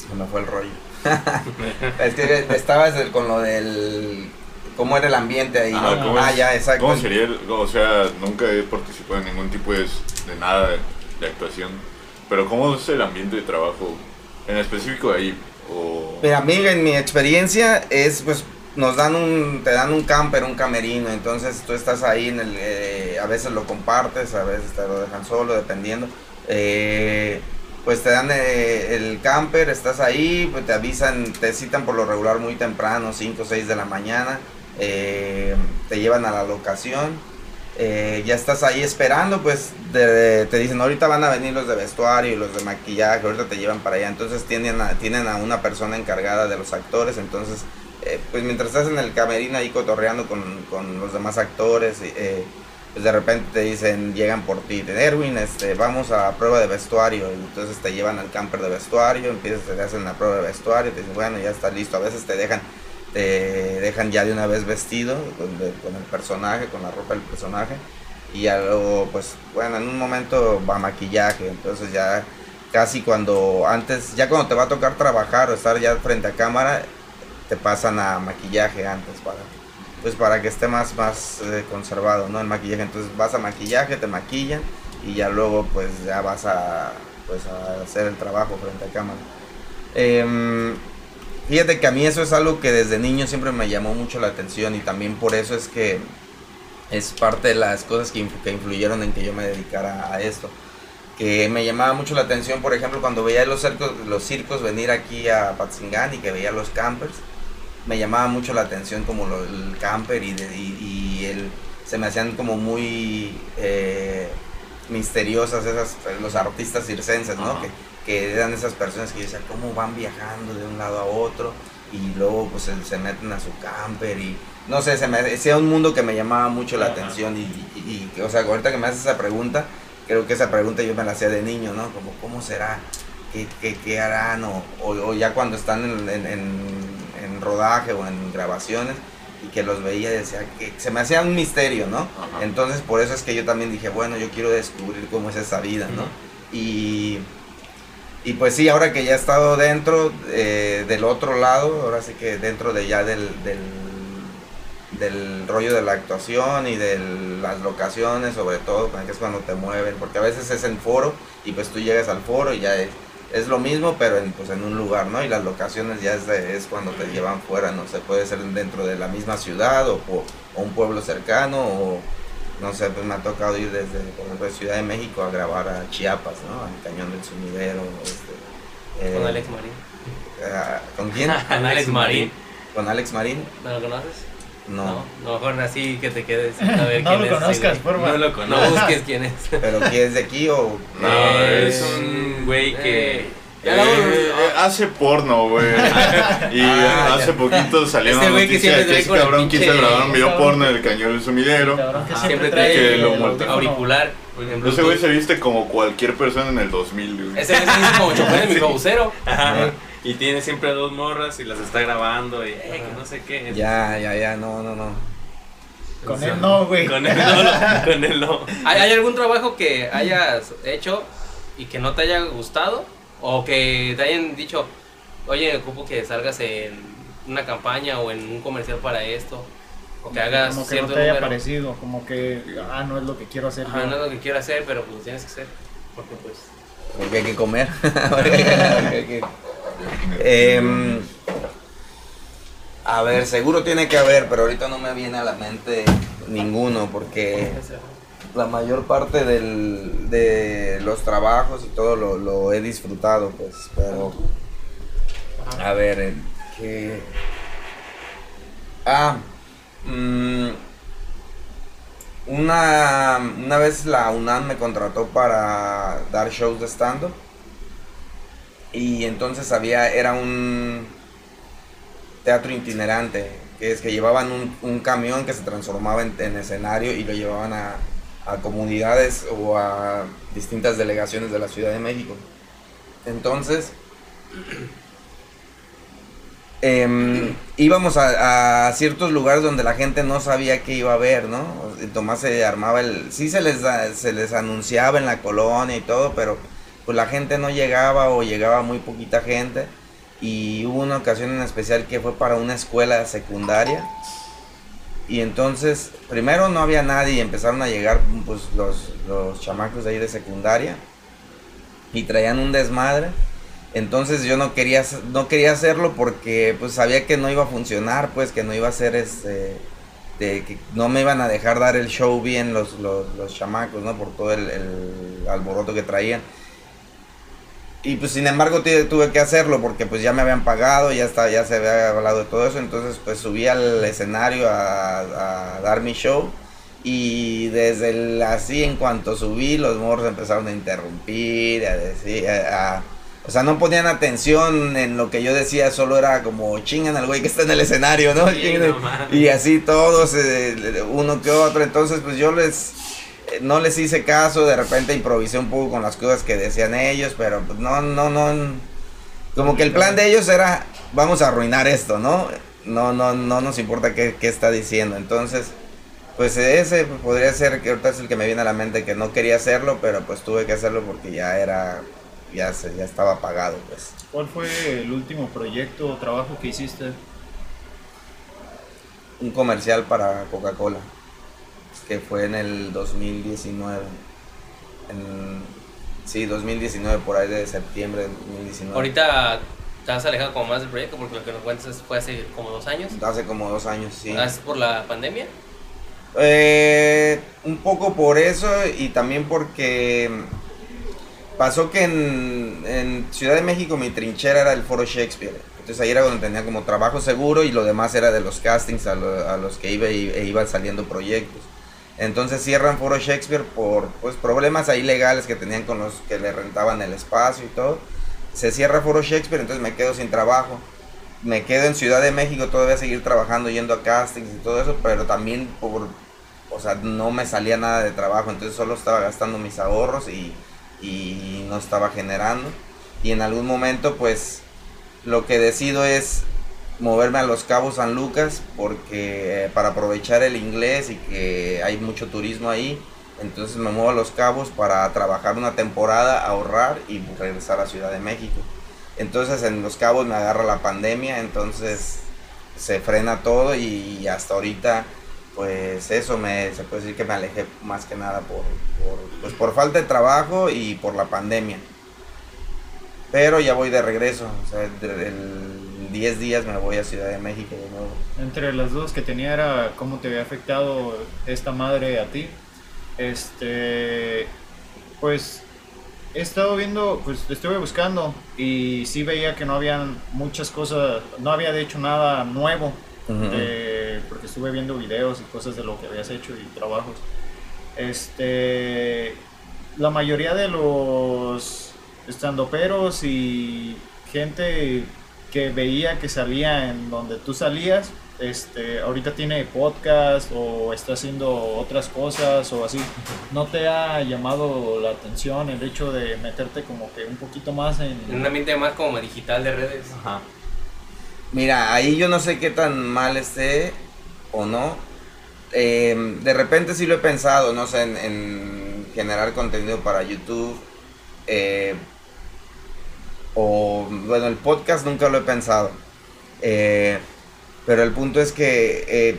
se me fue el rollo. es que estabas con lo del cómo era el ambiente ahí. ¿cómo ah, es- ya, exacto. ¿Cómo sería? el- o sea, nunca he participado en ningún tipo de, de nada de, de actuación. Pero ¿cómo es el ambiente de trabajo en específico de ahí? O... Mira, amiga, en mi experiencia es, pues, nos dan un, te dan un camper, un camerino, entonces tú estás ahí en el, eh, a veces lo compartes, a veces te lo dejan solo, dependiendo. Eh, pues te dan eh, el camper, estás ahí, pues te avisan, te citan por lo regular muy temprano, 5 o 6 de la mañana, eh, te llevan a la locación, ya estás ahí esperando, pues de- te dicen, ahorita van a venir los de vestuario y los de maquillaje, ahorita te llevan para allá, entonces tienen a, tienen a una persona encargada de los actores, entonces, eh, pues mientras estás en el camerino ahí cotorreando con, con los demás actores, eh, pues de repente te dicen, llegan por ti, Erwin, este, vamos a prueba de vestuario, y entonces te llevan al camper de vestuario, empiezas, te hacen la prueba de vestuario, te dicen, bueno, ya está listo, a veces te dejan te dejan ya de una vez vestido con, de- con el personaje, con la ropa del personaje. Y ya luego, pues, bueno, en un momento va maquillaje. Entonces ya casi cuando antes, ya cuando te va a tocar trabajar o estar ya frente a cámara, te pasan a maquillaje antes para, pues para que esté más, más eh, conservado, ¿no? El maquillaje. Entonces vas a maquillaje, te maquillan y ya luego pues ya vas a, pues, a hacer el trabajo frente a cámara. Em, Fíjate que a mí eso es algo que desde niño siempre me llamó mucho la atención y también por eso es que es parte de las cosas que, que influyeron en que yo me dedicara a esto. Que me llamaba mucho la atención, por ejemplo, cuando veía los circos, los circos venir aquí a Patzingán y que veía los campers. Me llamaba mucho la atención como lo, el camper y, de- y, y el, se me hacían como muy eh, misteriosas esas, los artistas circenses, ¿no? Que, que eran esas personas que yo decía, ¿cómo van viajando de un lado a otro? Y luego pues se, se meten a su camper y no sé, se me hacía un mundo que me llamaba mucho la atención y, y- y, o sea, ahorita que me haces esa pregunta, creo que esa pregunta yo me la hacía de niño, ¿no? Como, ¿cómo será? ¿Qué, qué, qué harán? O, o, o ya cuando están en, en- en- en rodaje o en grabaciones y que los veía y decía que se me hacía un misterio, ¿no? Ajá. Entonces por eso es que yo también dije, bueno, yo quiero descubrir cómo es esa vida, ¿no? Y, y pues sí, ahora que ya he estado dentro eh, del otro lado, ahora sí que dentro de ya del, del, del rollo de la actuación y de las locaciones, sobre todo, que es cuando te mueven, porque a veces es en foro y pues tú llegas al foro y ya es, es lo mismo, pero en, pues en un lugar, ¿no? Y las locaciones ya es, de- es cuando te llevan fuera, no sé, puede ser dentro de la misma ciudad o, po- o un pueblo cercano o no sé, pues me ha tocado ir desde, por ejemplo, de Ciudad de México a grabar a Chiapas, ¿no? Al Cañón del Sumidero. Este, eh, Con Alex Marín. ah, ¿Con quién? Con Alex Marín. ¿Con Alex Marín? ¿No lo conoces? No. No. Mejor así que te quedes a ver No quién lo es conozcas, porfa. No lo No conozco. busques quién es. ¿Pero quién es de aquí o...? No, Eh, es un güey que. Eh, Eh, eh, hace porno, güey. Y Ah, hace ya. poquito salió Ese una güey que noticia que trae ese cabrón quiso grabar un video porno en el cañón del sumidero. Cabrón que siempre trae que el lo Auricular. en Ese güey se viste como cualquier persona en el 2000, güey. Ese güey se dice como chofer de mi. Ajá. Y tiene siempre dos morras y las está grabando y eh, que no sé qué. Ya, ya, ya, no, no, no. Con él no, güey. Con él no, con él no. ¿Hay, hay algún trabajo que hayas hecho y que no te haya gustado? ¿O que te hayan dicho, oye, ocupo que salgas en una campaña o en un comercial para esto? O que hagas Como que cierto no te haya número. parecido, como que, ah, no es lo que quiero hacer. Yo. no es lo que quiero hacer, pero pues tienes que hacer. Porque pues... Porque hay que comer. Porque hay que- Em, a ver, seguro tiene que haber, pero ahorita no me viene a la mente ninguno, porque la mayor parte de los trabajos y todo lo, he disfrutado, pues, pero... A ver, eh, ¿qué...? Ah, mm, una, una vez la UNAM me contrató para dar shows de stand-up. Y entonces había, era un teatro itinerante, que es que llevaban un, camión que se transformaba en, en escenario y lo llevaban a, a comunidades o a distintas delegaciones de la Ciudad de México. Entonces, em, íbamos a, a ciertos lugares donde la gente no sabía qué iba a ver, ¿no? Tomás se armaba el... Sí se les, se les anunciaba en la colonia y todo, pero pues la gente no llegaba o llegaba muy poquita gente. Y hubo una ocasión en especial que fue para una escuela secundaria. Y entonces, primero no había nadie y empezaron a llegar pues, los, los chamacos de ahí de secundaria. Y traían un desmadre. Entonces yo no quería, no quería hacerlo porque pues sabía que no iba a funcionar, pues que no iba a ser este, que no me iban a dejar dar el show bien los, los, los chamacos, ¿no? Por todo el alboroto que traían. Y pues sin embargo tu- tuve que hacerlo porque pues ya me habían pagado, ya está, ya se había hablado de todo eso, entonces pues subí al escenario a, a dar mi show. Y desde el, así en cuanto subí los morros empezaron a interrumpir, a decir, a- a- o sea, no ponían atención en lo que yo decía, solo era como chingan al güey que está en el escenario, ¿no? Sí, y así todos, eh, uno que otro, entonces pues yo les no les hice caso, de repente improvisé un poco con las cosas que decían ellos, pero pues no, no, no, como que el plan de ellos era, vamos a arruinar esto, ¿no? No, no, no nos importa qué, qué está diciendo, entonces, pues ese podría ser, que ahorita es el que me viene a la mente, que no quería hacerlo, pero pues tuve que hacerlo porque ya era, ya, se, ya estaba pagado, pues. ¿Cuál fue el último proyecto o trabajo que hiciste? Un comercial para Coca-Cola, que fue en el 2019, en, sí, 2019, por ahí de septiembre de 2019. Ahorita te has alejado como más del proyecto porque lo que nos cuentas fue hace como dos años. Hace como dos años, sí. ¿Es por la pandemia? Eh, un poco por eso y también porque pasó que en, en Ciudad de México mi trinchera era el Foro Shakespeare. Entonces ahí era donde tenía como trabajo seguro y lo demás era de los castings a, lo- a los que iba y- e iban saliendo proyectos. Entonces cierran Foro Shakespeare por pues, problemas ahí legales que tenían con los que le rentaban el espacio y todo. Se cierra Foro Shakespeare, entonces me quedo sin trabajo. Me quedo en Ciudad de México todavía seguir trabajando, yendo a castings y todo eso, pero también por, o sea, no me salía nada de trabajo, entonces solo estaba gastando mis ahorros y, y no estaba generando. Y en algún momento, pues, lo que decido es moverme a Los Cabos San Lucas porque eh, para aprovechar el inglés y que hay mucho turismo ahí, entonces me muevo a Los Cabos para trabajar una temporada, ahorrar y regresar a Ciudad de México. Entonces en Los Cabos me agarra la pandemia, entonces se frena todo y hasta ahorita pues eso me se puede decir que me alejé más que nada por, pues por falta de trabajo y por la pandemia. Pero ya voy de regreso, en 10 días me voy a Ciudad de México de nuevo. Entre las dudas que tenía era cómo te había afectado esta madre a ti. Este, pues he estado viendo, pues estuve buscando y sí veía que no habían muchas cosas, no había de hecho nada nuevo, de- porque estuve viendo videos y cosas de lo que habías hecho y trabajos. Este, la mayoría de los estandoperos y gente que veía que salía en donde tú salías, este, ahorita tiene podcast o está haciendo otras cosas o así. ¿No te ha llamado la atención el hecho de meterte como que un poquito más en... En un ambiente más como digital de redes. Ajá. Mira, ahí yo no sé qué tan mal esté o no. Eh, de repente sí lo he pensado, no sé, en, en generar contenido para YouTube. eh, o bueno, el podcast nunca lo he pensado. Eh, pero el punto es que eh,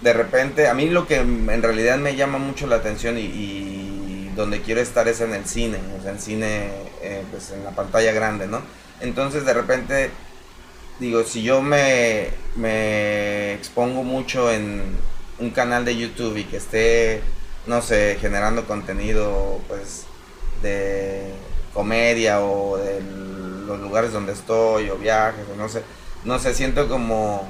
de repente, a mí lo que en realidad me llama mucho la atención y, donde quiero estar es en el cine, o sea, en cine, eh, pues en la pantalla grande, ¿no? Entonces de repente digo, si yo me, me expongo mucho en un canal de YouTube y que esté, no sé, generando contenido, pues, de comedia o de los lugares donde estoy o viajes o no sé, no sé, siento como,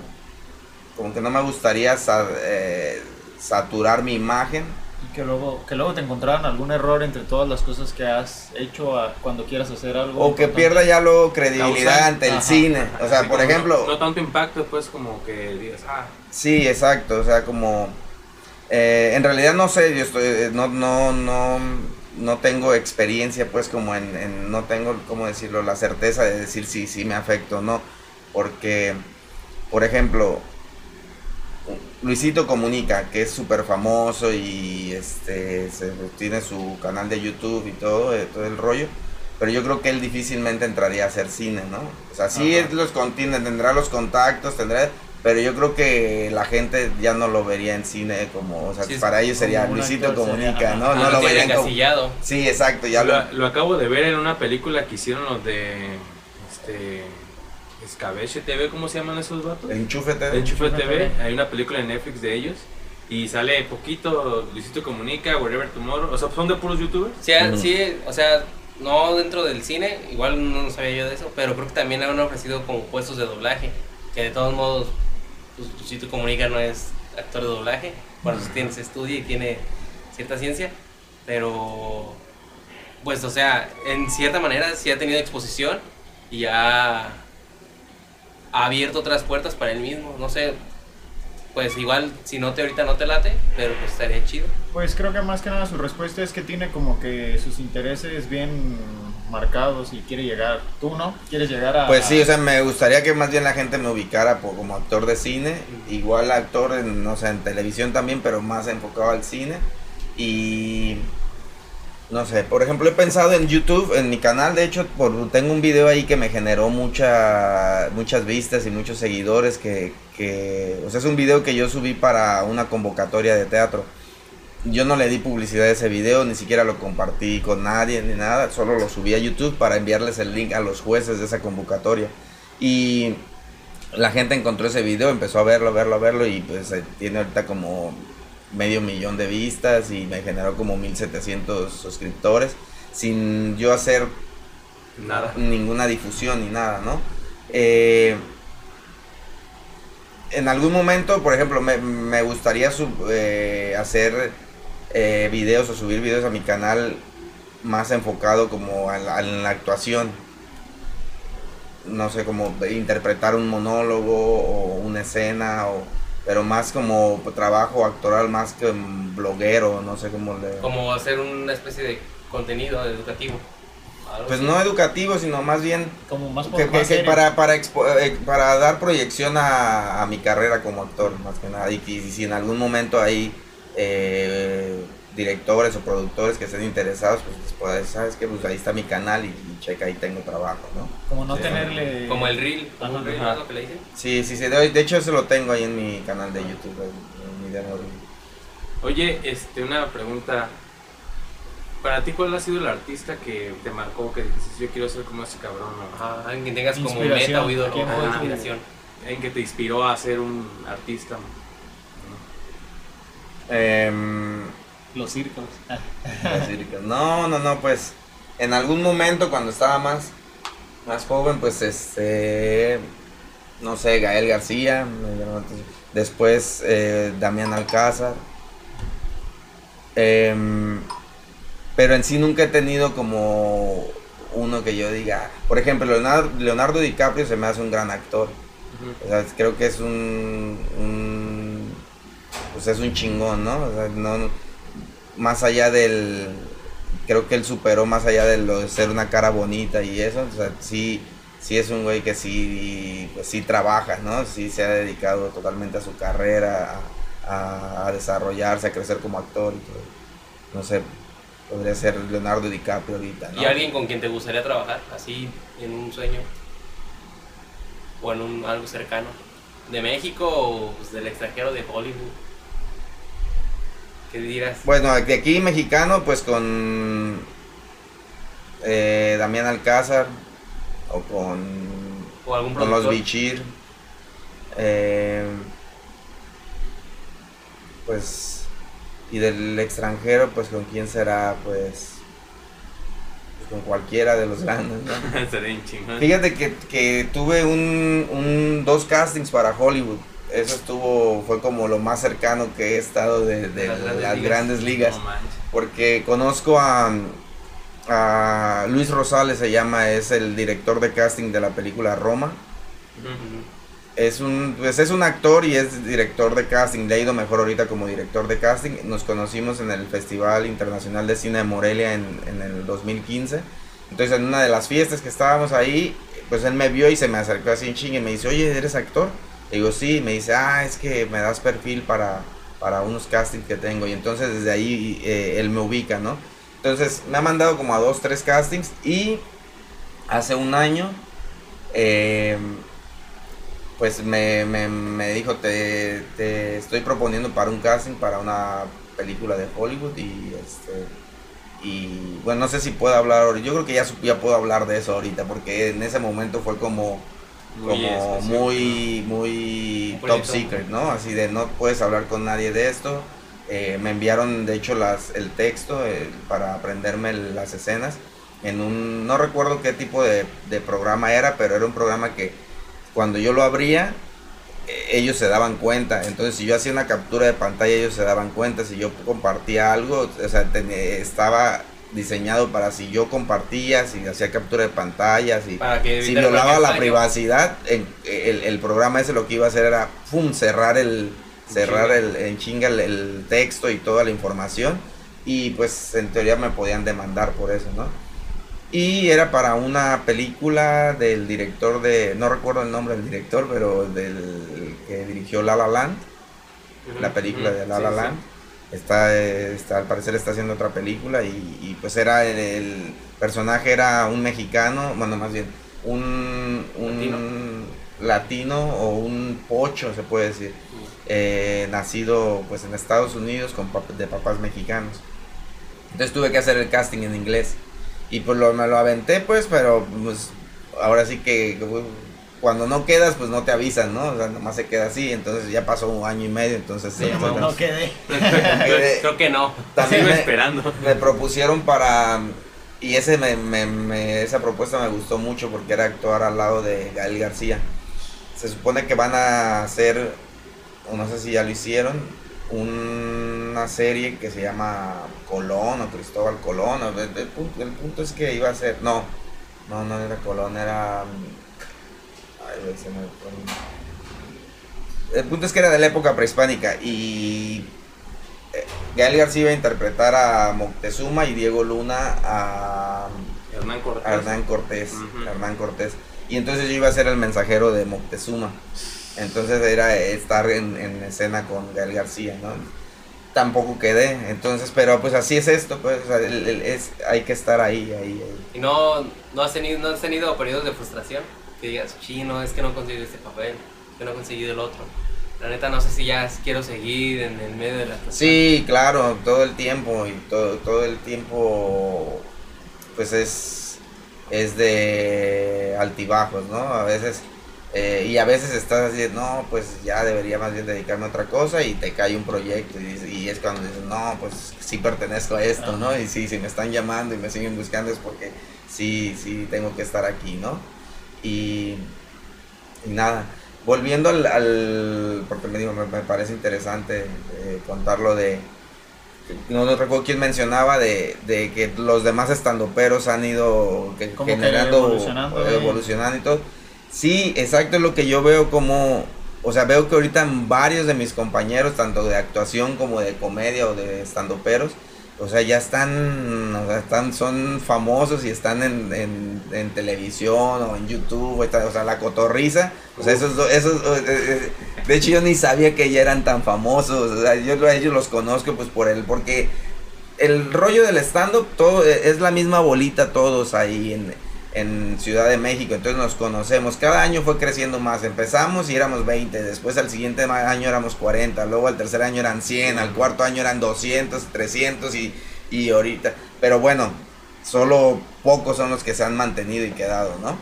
como que no me gustaría sa- eh, saturar mi imagen. Y que luego, que luego te encontraran algún error entre todas las cosas que has hecho a- cuando quieras hacer algo. O que pierda ya luego credibilidad ante el ajá. cine. O sea, Así por ejemplo... No, no tanto impacto, pues como que digas, ah, Sí, exacto, o sea, como... eh, en realidad no sé, yo estoy, eh, no, no, no, no tengo experiencia, pues como en, en- no tengo, ¿cómo decirlo?, la certeza de decir si sí me afecta o no, porque, por ejemplo, Luisito Comunica, que es súper famoso y este, se- tiene su canal de YouTube y todo, eh, todo el rollo, pero yo creo que él difícilmente entraría a hacer cine, ¿no? O sea, sí Ajá. los tendrá los contactos, tendrá, pero yo creo que la gente ya no lo vería en cine como, o sea, Sí, para ellos sería Luisito sería, Comunica, ajá. ¿no? Ah, No lo verían como... encasillado. Sí, exacto, ya lo... lo, lo acabo de ver en una película que hicieron los de este Escabeche TV, ¿cómo se llaman esos vatos? Enchufe TV. Enchufe TV, hay una película en Netflix de ellos y sale poquito, Luisito Comunica, Wherever Tomorrow, o sea, son de puros youtubers. Sí, ah, sí, o sea, no dentro del cine, igual no sabía yo de eso, pero creo que también han ofrecido como puestos de doblaje, que de todos modos, pues, si tú comunica no es actor de doblaje, bueno, tiene, se estudia y tiene cierta ciencia, pero pues, o sea, en cierta manera sí ha tenido exposición y ha, ha abierto otras puertas para él mismo, no sé, pues igual si no te ahorita no te late, pero pues estaría chido. Pues creo que más que nada su respuesta es que tiene como que sus intereses bien marcados y quiere llegar. ¿Tú no? ¿Quieres llegar a...? Pues sí, o sea, me gustaría que más bien la gente me ubicara po- como actor de cine, igual actor en, no sé, en televisión también, pero más enfocado al cine. Y no sé, por ejemplo, he pensado en YouTube, en mi canal, de hecho, por, tengo un video ahí que me generó mucha, muchas vistas y muchos seguidores, que, que, o sea, es un video que yo subí para una convocatoria de teatro. Yo no le di publicidad a ese video, ni siquiera lo compartí con nadie ni nada, solo lo subí a YouTube para enviarles el link a los jueces de esa convocatoria. Y la gente encontró ese video, empezó a verlo, a verlo, a verlo y pues eh, tiene ahorita como medio millón de vistas y me generó como 1700 suscriptores. sin yo hacer Nada. ninguna difusión ni nada, ¿no? Eh, en algún momento, por ejemplo, me, me gustaría sub- eh, hacer eh, videos o subir videos a mi canal más enfocado como a la, en la actuación. No sé, como interpretar un monólogo o una escena, o, pero más como trabajo actoral, más que bloguero, no sé cómo le... Como hacer una especie de contenido educativo. Pues no educativo, sino más bien Como más que, que serio. para, para, expo- eh, para dar proyección a, a mi carrera como actor, más que nada. Y, que si en algún momento hay eh, directores o productores que estén interesados, pues ¿sabes qué? Pues ahí está mi canal y, y checa, ahí tengo trabajo, ¿no? Como no Sí. tenerle. Como el reel, como ¿no que le dicen? Sí, sí, sí. De, de hecho, eso lo tengo ahí en mi canal de YouTube, en, en mi demo reel. Oye, este, una pregunta. Para ti, ¿cuál ha sido el artista que te marcó, que dijiste, yo quiero ser como ese cabrón? o Ajá, alguien que tengas como meta o ídolo, ¿Quién o fue tu- inspiración. Alguien que te inspiró a ser un artista. Em, Los circos. Así que, No, no, no, pues en algún momento cuando estaba más, más joven, pues este, no sé, Gael García, después eh, Damián Alcázar, Em, pero en sí nunca he tenido como uno que yo diga, por ejemplo, Leonardo, Leonardo DiCaprio se me hace un gran actor, o sea, creo que es un, un pues es un chingón, ¿no? No más allá del creo que él superó más allá de lo de ser una cara bonita y eso, o sea, sí sí es un güey que sí pues sí trabaja, ¿no? Sí se ha dedicado totalmente a su carrera, a, a desarrollarse, a crecer como actor y todo. No sé, podría ser Leonardo DiCaprio ahorita, ¿no? ¿Y alguien con quien te gustaría trabajar? Así, en un sueño. O en un, algo cercano. ¿De México o pues, del extranjero, de Hollywood? ¿Qué dirás? Bueno, de aquí mexicano, pues con eh, Damián Alcázar o con, ¿O algún con los? Bichir. eh, pues, y del extranjero, pues con quién será, pues, pues, con cualquiera de los grandes, ¿no? Fíjate que, que tuve un, un- dos castings para Hollywood. Eso estuvo, fue como lo más cercano que he estado de, de Las grandes las ligas. grandes ligas No manches. porque conozco a, a Luis Rosales, se llama, es el director de casting de la película Roma. Es un, pues es un actor y es director de casting, le ha ido mejor ahorita como director de casting. Nos conocimos en el Festival Internacional de Cine de Morelia en, en el 2015. Entonces en una de las fiestas que estábamos ahí, pues él me vio y se me acercó así en chingue y me dice, oye, ¿eres actor? Le digo, sí, me dice, ah, es que me das perfil para, para unos castings que tengo. Y entonces desde ahí eh, él me ubica, ¿no? Entonces me ha mandado como a dos, tres castings y hace un año, eh, pues me, me, me dijo, te, te estoy proponiendo para un casting para una película de Hollywood y este... Y bueno, no sé si puedo hablar ahorita. Yo creo que ya, ya puedo hablar de eso ahorita porque en ese momento fue como como muy, muy top secret, ¿no? Así de no puedes hablar con nadie de esto. Eh, me enviaron, de hecho, las, el texto eh, para aprenderme las escenas. En un, no recuerdo qué tipo de, de programa era, pero era un programa que cuando yo lo abría, eh, ellos se daban cuenta. Entonces, si yo hacía una captura de pantalla, ellos se daban cuenta. Si yo compartía algo, o sea, ten- estaba diseñado para si yo compartía, si hacía captura de pantalla, si si violaba la privacidad, el, el programa ese lo que iba a hacer era pum, cerrar el cerrar el en chinga el, el texto y toda la información y pues en teoría me podían demandar por eso, ¿no? Y era para una película del director de no recuerdo el nombre del director, pero del que dirigió La La Land, la película de La La sí. Land. Está, está, al parecer está haciendo otra película y, y, pues era el, el personaje era un mexicano, bueno más bien un, un latino. o un pocho se puede decir, eh, nacido pues en Estados Unidos con pap- de papás mexicanos. Entonces tuve que hacer el casting en inglés y pues lo, me lo aventé pues, pero pues ahora sí que cuando no quedas pues no te avisan, ¿no? O sea, nomás se queda así, entonces ya pasó un año y medio, entonces Sí, entonces, mamá. No quedé. Creo que no. también Sigo me, esperando. me propusieron para Y ese me, me- me- esa propuesta me gustó mucho porque era actuar al lado de Gael García. Se supone que van a hacer, o no sé si ya lo hicieron, una serie que se llama Colón o Cristóbal Colón. o- El, el punto, el punto es que iba a ser, no, no, no era Colón, era... Ay, güey, se me fue. El punto es que era de la época prehispánica y eh, Gael García iba a interpretar a Moctezuma y Diego Luna a, Hernán Cortés. a Hernán Cortés. Ujú. Hernán Cortés. Y entonces yo iba a ser el mensajero de Moctezuma. Entonces era estar en, en escena con Gael García, ¿no? Tampoco quedé, entonces, pero pues así es esto, pues, o sea, el- el- es, hay que estar ahí, ahí, ahí. ¿Y no, no, has tenido, no has tenido periodos de frustración? Que digas, chino, es que no conseguí este papel, que no he conseguido el otro. La neta, no sé si ya quiero seguir en el medio de la actuación. Sí, claro, todo el tiempo y todo, todo el tiempo pues es, es de altibajos, ¿no? A veces, eh, y a veces estás así, no, pues ya debería más bien dedicarme a otra cosa y te cae un proyecto y es cuando dices, no, pues sí pertenezco a esto, ¿no? Y sí, si me están llamando y me siguen buscando es porque sí, sí tengo que estar aquí, ¿no? Y, y nada, volviendo al, al- porque me digo, me, me parece interesante eh, contarlo de, no, no recuerdo quién mencionaba de, de que los demás estandoperos han ido que- generando, evolucionando, eh, eh. evolucionando y todo. Sí, exacto es lo que yo veo como, o sea, veo que ahorita varios de mis compañeros, tanto de actuación como de comedia o de estandoperos, o sea, ya están, o sea, están, son famosos y están en, en, en televisión o en YouTube, o, está- o sea, la cotorriza, o sea, esos, esos, eh, eh, de hecho yo ni sabía que ya eran tan famosos, o sea, yo a ellos los conozco pues por él, porque el rollo del stand-up, todo eh, es la misma bolita todos ahí en, en Ciudad de México, entonces nos conocemos. Cada año fue creciendo más. Empezamos y éramos 20, después al siguiente año éramos 40, luego al tercer año eran 100, al cuarto año eran 200, 300 y, y ahorita. Pero bueno, solo pocos son los que se han mantenido y quedado, ¿no?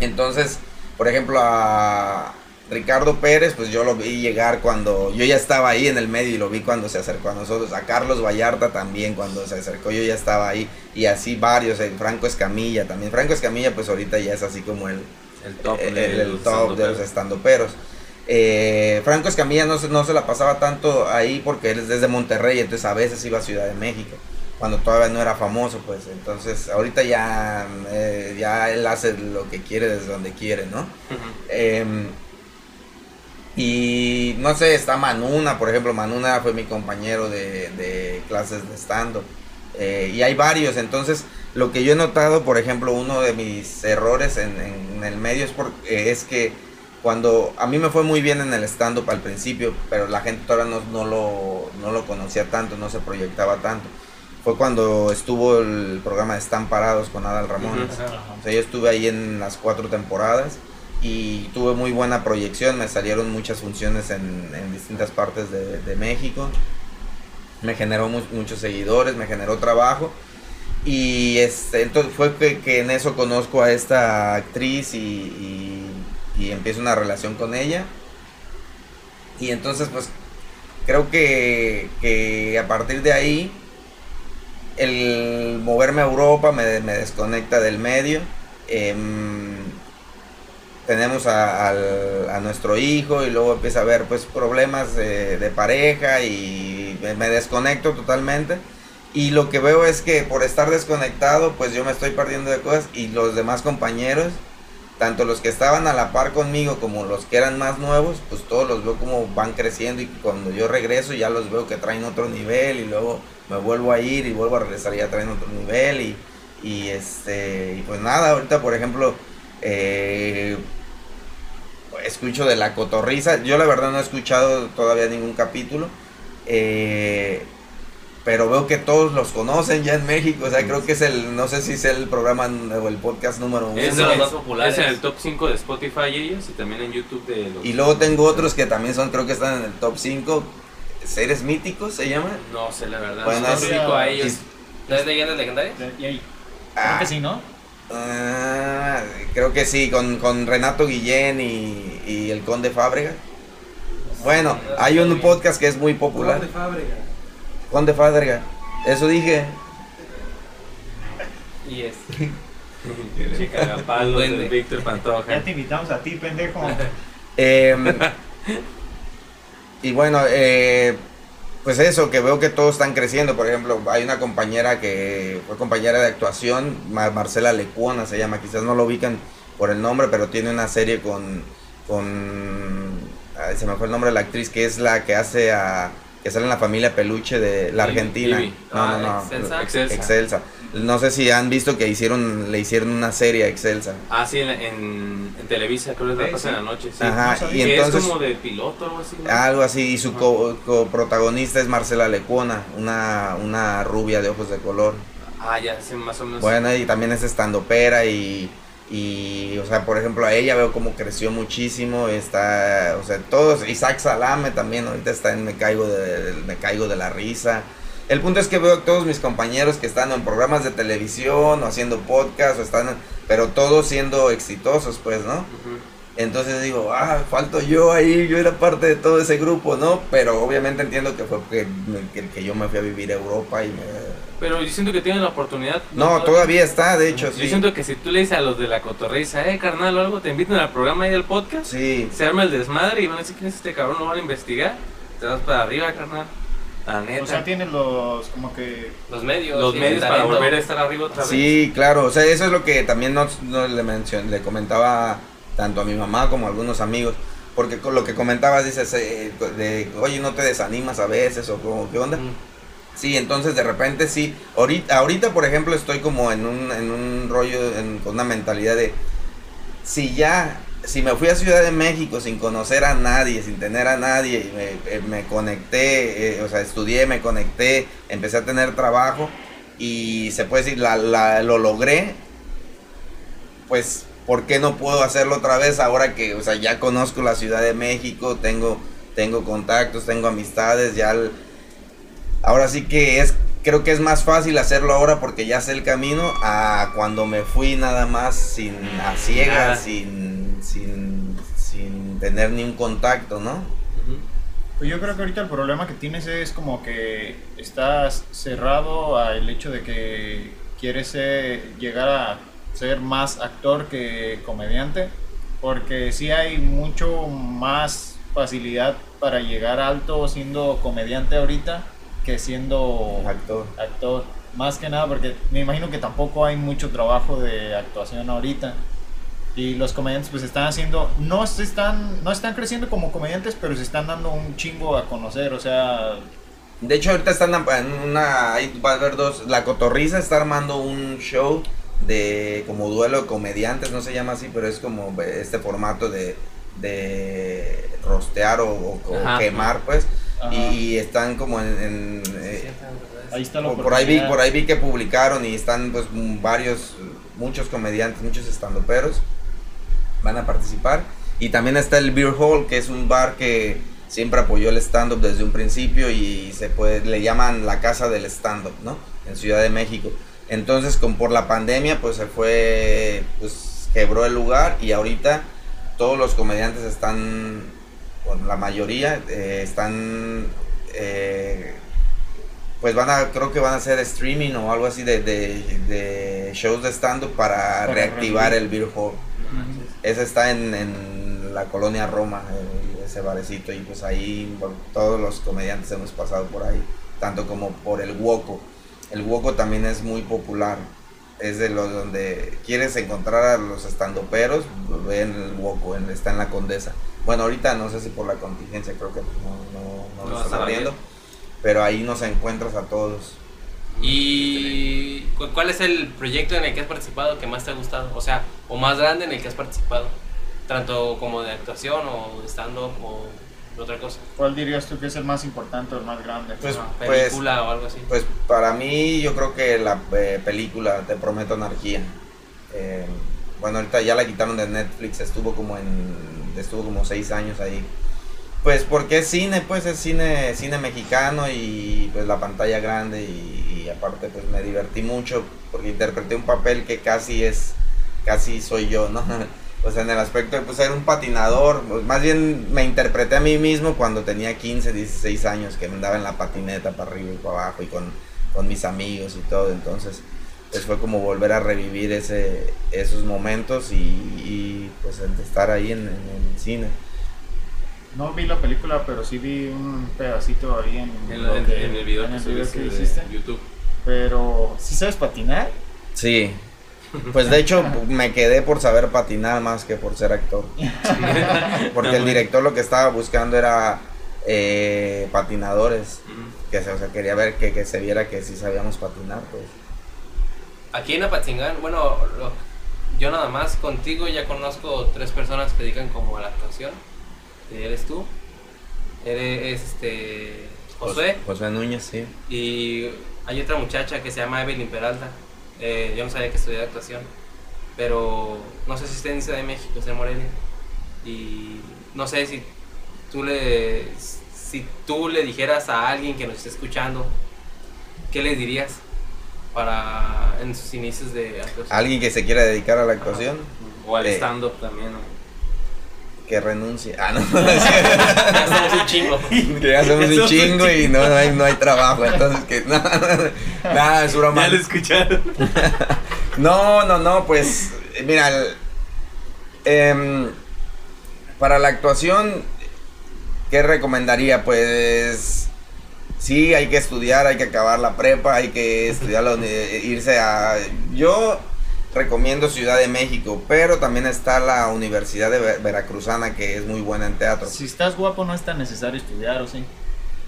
Entonces, por ejemplo, a Ricardo Pérez, pues yo lo vi llegar cuando yo ya estaba ahí en el medio y lo vi cuando se acercó a nosotros. A Carlos Vallarta también cuando se acercó yo ya estaba ahí. Y así varios, el Franco Escamilla también. Franco Escamilla pues ahorita ya es así como el, El top, el, de el- el los top de los estandoperos. Eh, Franco Escamilla no se, no se la pasaba tanto ahí porque él es desde Monterrey, entonces a veces iba a Ciudad de México, cuando todavía no era famoso, pues entonces ahorita ya, eh, ya él hace lo que quiere desde donde quiere, ¿no? Y no sé, está Manuna, por ejemplo, Manuna fue mi compañero de, de clases de stand-up. Eh, y hay varios, entonces lo que yo he notado, por ejemplo, uno de mis errores en, en el medio es, por- eh, es que cuando a mí me fue muy bien en el stand-up al principio, pero la gente todavía no, no lo, no lo conocía tanto, no se proyectaba tanto. Fue cuando estuvo el programa de Están Parados con Adal. O sea, yo estuve ahí en las cuatro temporadas y tuve muy buena proyección, me salieron muchas funciones en, distintas partes de, México, me generó mu- muchos seguidores, me generó trabajo. Y este, entonces fue que, en eso conozco a esta actriz y, empiezo una relación con ella. Y entonces pues creo que, a partir de ahí el moverme a Europa me, me desconecta del medio. Em, tenemos a, nuestro hijo y luego empieza a haber pues problemas de, pareja y me, desconecto totalmente. Y lo que veo es que por estar desconectado pues yo me estoy perdiendo de cosas y los demás compañeros, tanto los que estaban a la par conmigo como los que eran más nuevos, pues todos los veo como van creciendo y cuando yo regreso ya los veo que traen otro nivel y luego me vuelvo a ir y vuelvo a regresar y ya traen otro nivel y, y este y pues nada ahorita por ejemplo eh, escucho de la cotorriza yo la verdad no he escuchado todavía ningún capítulo eh, pero veo que todos los conocen ya en México o sea creo que es el no sé si es el programa o el podcast número uno Es de los más populares. Es en el top 5 de Spotify ellos y también en YouTube de los... y luego tengo otros que también son creo que están en el top 5 seres míticos se llama No sé, la verdad. Bueno, no es- a ellos. ¿No es leyendas legendarias? Y ahí. Ah. Creo que sí, ¿no? Ah, creo que sí, con, con Renato Guillén y, y el Conde Fábrega. Bueno, hay un podcast que es muy popular. Conde Fábrega. Eso dije. Y es. Duende. del Víctor Pantoja. Ya te invitamos a ti, pendejo. Em, y bueno, eh, pues eso, que veo que todos están creciendo. Por ejemplo, hay una compañera que fue compañera de actuación, Ma- Marcela Lecuona se llama, quizás no lo ubican por el nombre, pero tiene una serie con, con ay, se me fue el nombre de la actriz, que es la que hace a, que sale en la familia Peluche de la Argentina. No, Ah, no, no. Excelsa. Excelsa. Excelsa. No sé si han visto que hicieron, le hicieron una serie a Excelsa. Ah, sí, en, en, en Televisa, creo que la Sí, pasa en sí. la noche. Sí. Ajá, no y Que entonces... es como de piloto o algo así. ¿no? Algo así, y su co- coprotagonista es Marcela Lecuona, una, una rubia de ojos de color. Ah, ya, sí, más o menos. Bueno, y también es estandopera y, y, o sea, por ejemplo, a ella veo como creció muchísimo, está, o sea, todos, Isaac Salame también ahorita está en Me Caigo de, me caigo de la risa. El punto es que veo a todos mis compañeros que están en programas de televisión o haciendo podcast, o están, pero todos siendo exitosos, pues, ¿no? Ujú. Entonces digo, ah, falto yo ahí, yo era parte de todo ese grupo, ¿no? Pero obviamente entiendo que fue porque que, que yo me fui a vivir a Europa y me... Pero yo siento que tienen la oportunidad. No, todavía está, de hecho, Yo sí. siento que si tú le dices a los de la cotorriza, eh, carnal o algo, te invitan al programa ahí del podcast, Sí, se arma el desmadre y van a decir quién es este cabrón, lo van a investigar, te vas para arriba, carnal. La neta. O sea, tienes los, como que... Los medios. los medios para volver a estar arriba otra vez. sí, claro, o sea, eso es lo que también no, no le, mencion- le comentaba tanto a mi mamá como a algunos amigos. Porque con lo que comentabas, dices, eh, de, oye, no te desanimas a veces o como, ¿qué onda? Mm. Sí, entonces de repente sí. Ahorita, ahorita por ejemplo, estoy como en un, en un rollo, en- con una mentalidad de, si ya, si me fui a Ciudad de México sin conocer a nadie, sin tener a nadie, y me, eh, me conecté, eh, o sea, estudié, me conecté, empecé a tener trabajo y se puede decir, la, la- lo logré, pues, ¿por qué no puedo hacerlo otra vez ahora que, o sea, ya conozco la Ciudad de México, tengo, tengo contactos, tengo amistades, ya... el- ahora sí que es creo que es más fácil hacerlo ahora porque ya sé el camino a cuando me fui nada más sin a Ah. ciegas sin sin sin tener ni un contacto no. Pues yo creo que ahorita el problema que tienes es como que estás cerrado al hecho de que quieres ser- llegar a ser más actor que comediante, porque sí hay mucho más facilidad para llegar alto siendo comediante ahorita que siendo actor actor. Más que nada porque me imagino que tampoco hay mucho trabajo de actuación ahorita. Y los comediantes pues están haciendo, no se están, no están creciendo como comediantes, pero se están dando un chingo a conocer, o sea, de hecho ahorita están en una ahí va a haber dos la cotorriza está armando un show de como duelo de comediantes no se llama así pero es como este formato de de rostear o, o- quemar pues Ajá. y están como en, en, eh, ahí está por, por ahí vi, por ahí vi que publicaron y están pues varios, muchos comediantes, muchos estandoperos van a participar. Y también está el Beer Hall, que es un bar que siempre apoyó el stand-up desde un principio y se puede, le llaman la casa del stand-up, ¿no? En Ciudad de México. Entonces, con, por la pandemia, pues se fue, pues quebró el lugar y ahorita todos los comediantes están, bueno, la mayoría eh, están eh, pues van a, creo que van a hacer streaming o algo así de, de, de shows de stand-up para, Para reactivar el Beer Hall. Ese está en, en la colonia Roma, eh, ese barecito, y pues ahí bueno, todos los comediantes hemos pasado por ahí, tanto como por el Woco. El Woco también es muy popular, es de los donde quieres encontrar a los estandoperos, ve en el Woco, en- está en la Condesa. Bueno, ahorita no sé si por la contingencia, creo que no, no, lo está están abriendo, pero ahí nos encuentras a todos. ¿Y cu- cuál es el proyecto en el que has participado que más te ha gustado? O sea, o más grande en el que has participado. Tanto como de actuación o de stand-up o otra cosa. ¿Cuál dirías tú que es el más importante o el más grande? Pues, Ajá, pues, película o algo así. Pues para mí yo creo que la eh, película Te Prometo Anarquía. eh, bueno, ahorita ya la quitaron de Netflix, estuvo como en estuvo como seis años ahí. Pues porque es cine, pues es cine, cine mexicano y pues la pantalla grande y, y aparte pues me divertí mucho porque interpreté un papel que casi es, casi soy yo, ¿no? O sea, en el aspecto de pues, ser un patinador, pues, más bien me interpreté a mí mismo cuando tenía 15, 16 años, que andaba en la patineta para arriba y para abajo y con, con mis amigos y todo. Entonces, pues fue como volver a revivir ese, esos momentos y, y, pues el de estar ahí en, en el cine. No vi la película, pero sí vi un pedacito ahí en, En, que- en el video en que el video que hiciste. YouTube. Pero, ¿sí sabes patinar? Sí. Pues de hecho me quedé por saber patinar más que por ser actor. Porque el director lo que estaba buscando era eh, patinadores. Que se, o sea, quería ver que, que se viera que sí sabíamos patinar, pues. Aquí en Apatzingán, bueno, lo- yo nada más contigo ya conozco tres personas que dedican como a la actuación. Eres tú, eres este Josué Josué Núñez, sí. y hay otra muchacha que se llama Evelyn Peralta. Eh, yo no sabía que estudiaba actuación, pero no sé si está en Ciudad de México, está en Morelia. Y no sé si tú le si tú le dijeras a alguien que nos esté escuchando, ¿qué le dirías para en sus inicios de actuación? Alguien que se quiera dedicar a la actuación, O al Eh. stand-up también. ¿no? Que renuncie. Ah, no. Ya somos un chingo. que ya somos un chingo y no, no, hay, no hay trabajo. Entonces, que no, nada, es broma. escucharon. No, no, no, pues mira, el- em, para la actuación, ¿qué recomendaría? Pues sí, hay que estudiar, hay que acabar la prepa, hay que estudiar, la irse a... Yo recomiendo Ciudad de México, pero también está la Universidad de Ver- Veracruzana, que es muy buena en teatro. Si estás guapo no es tan necesario estudiar, ¿o sí?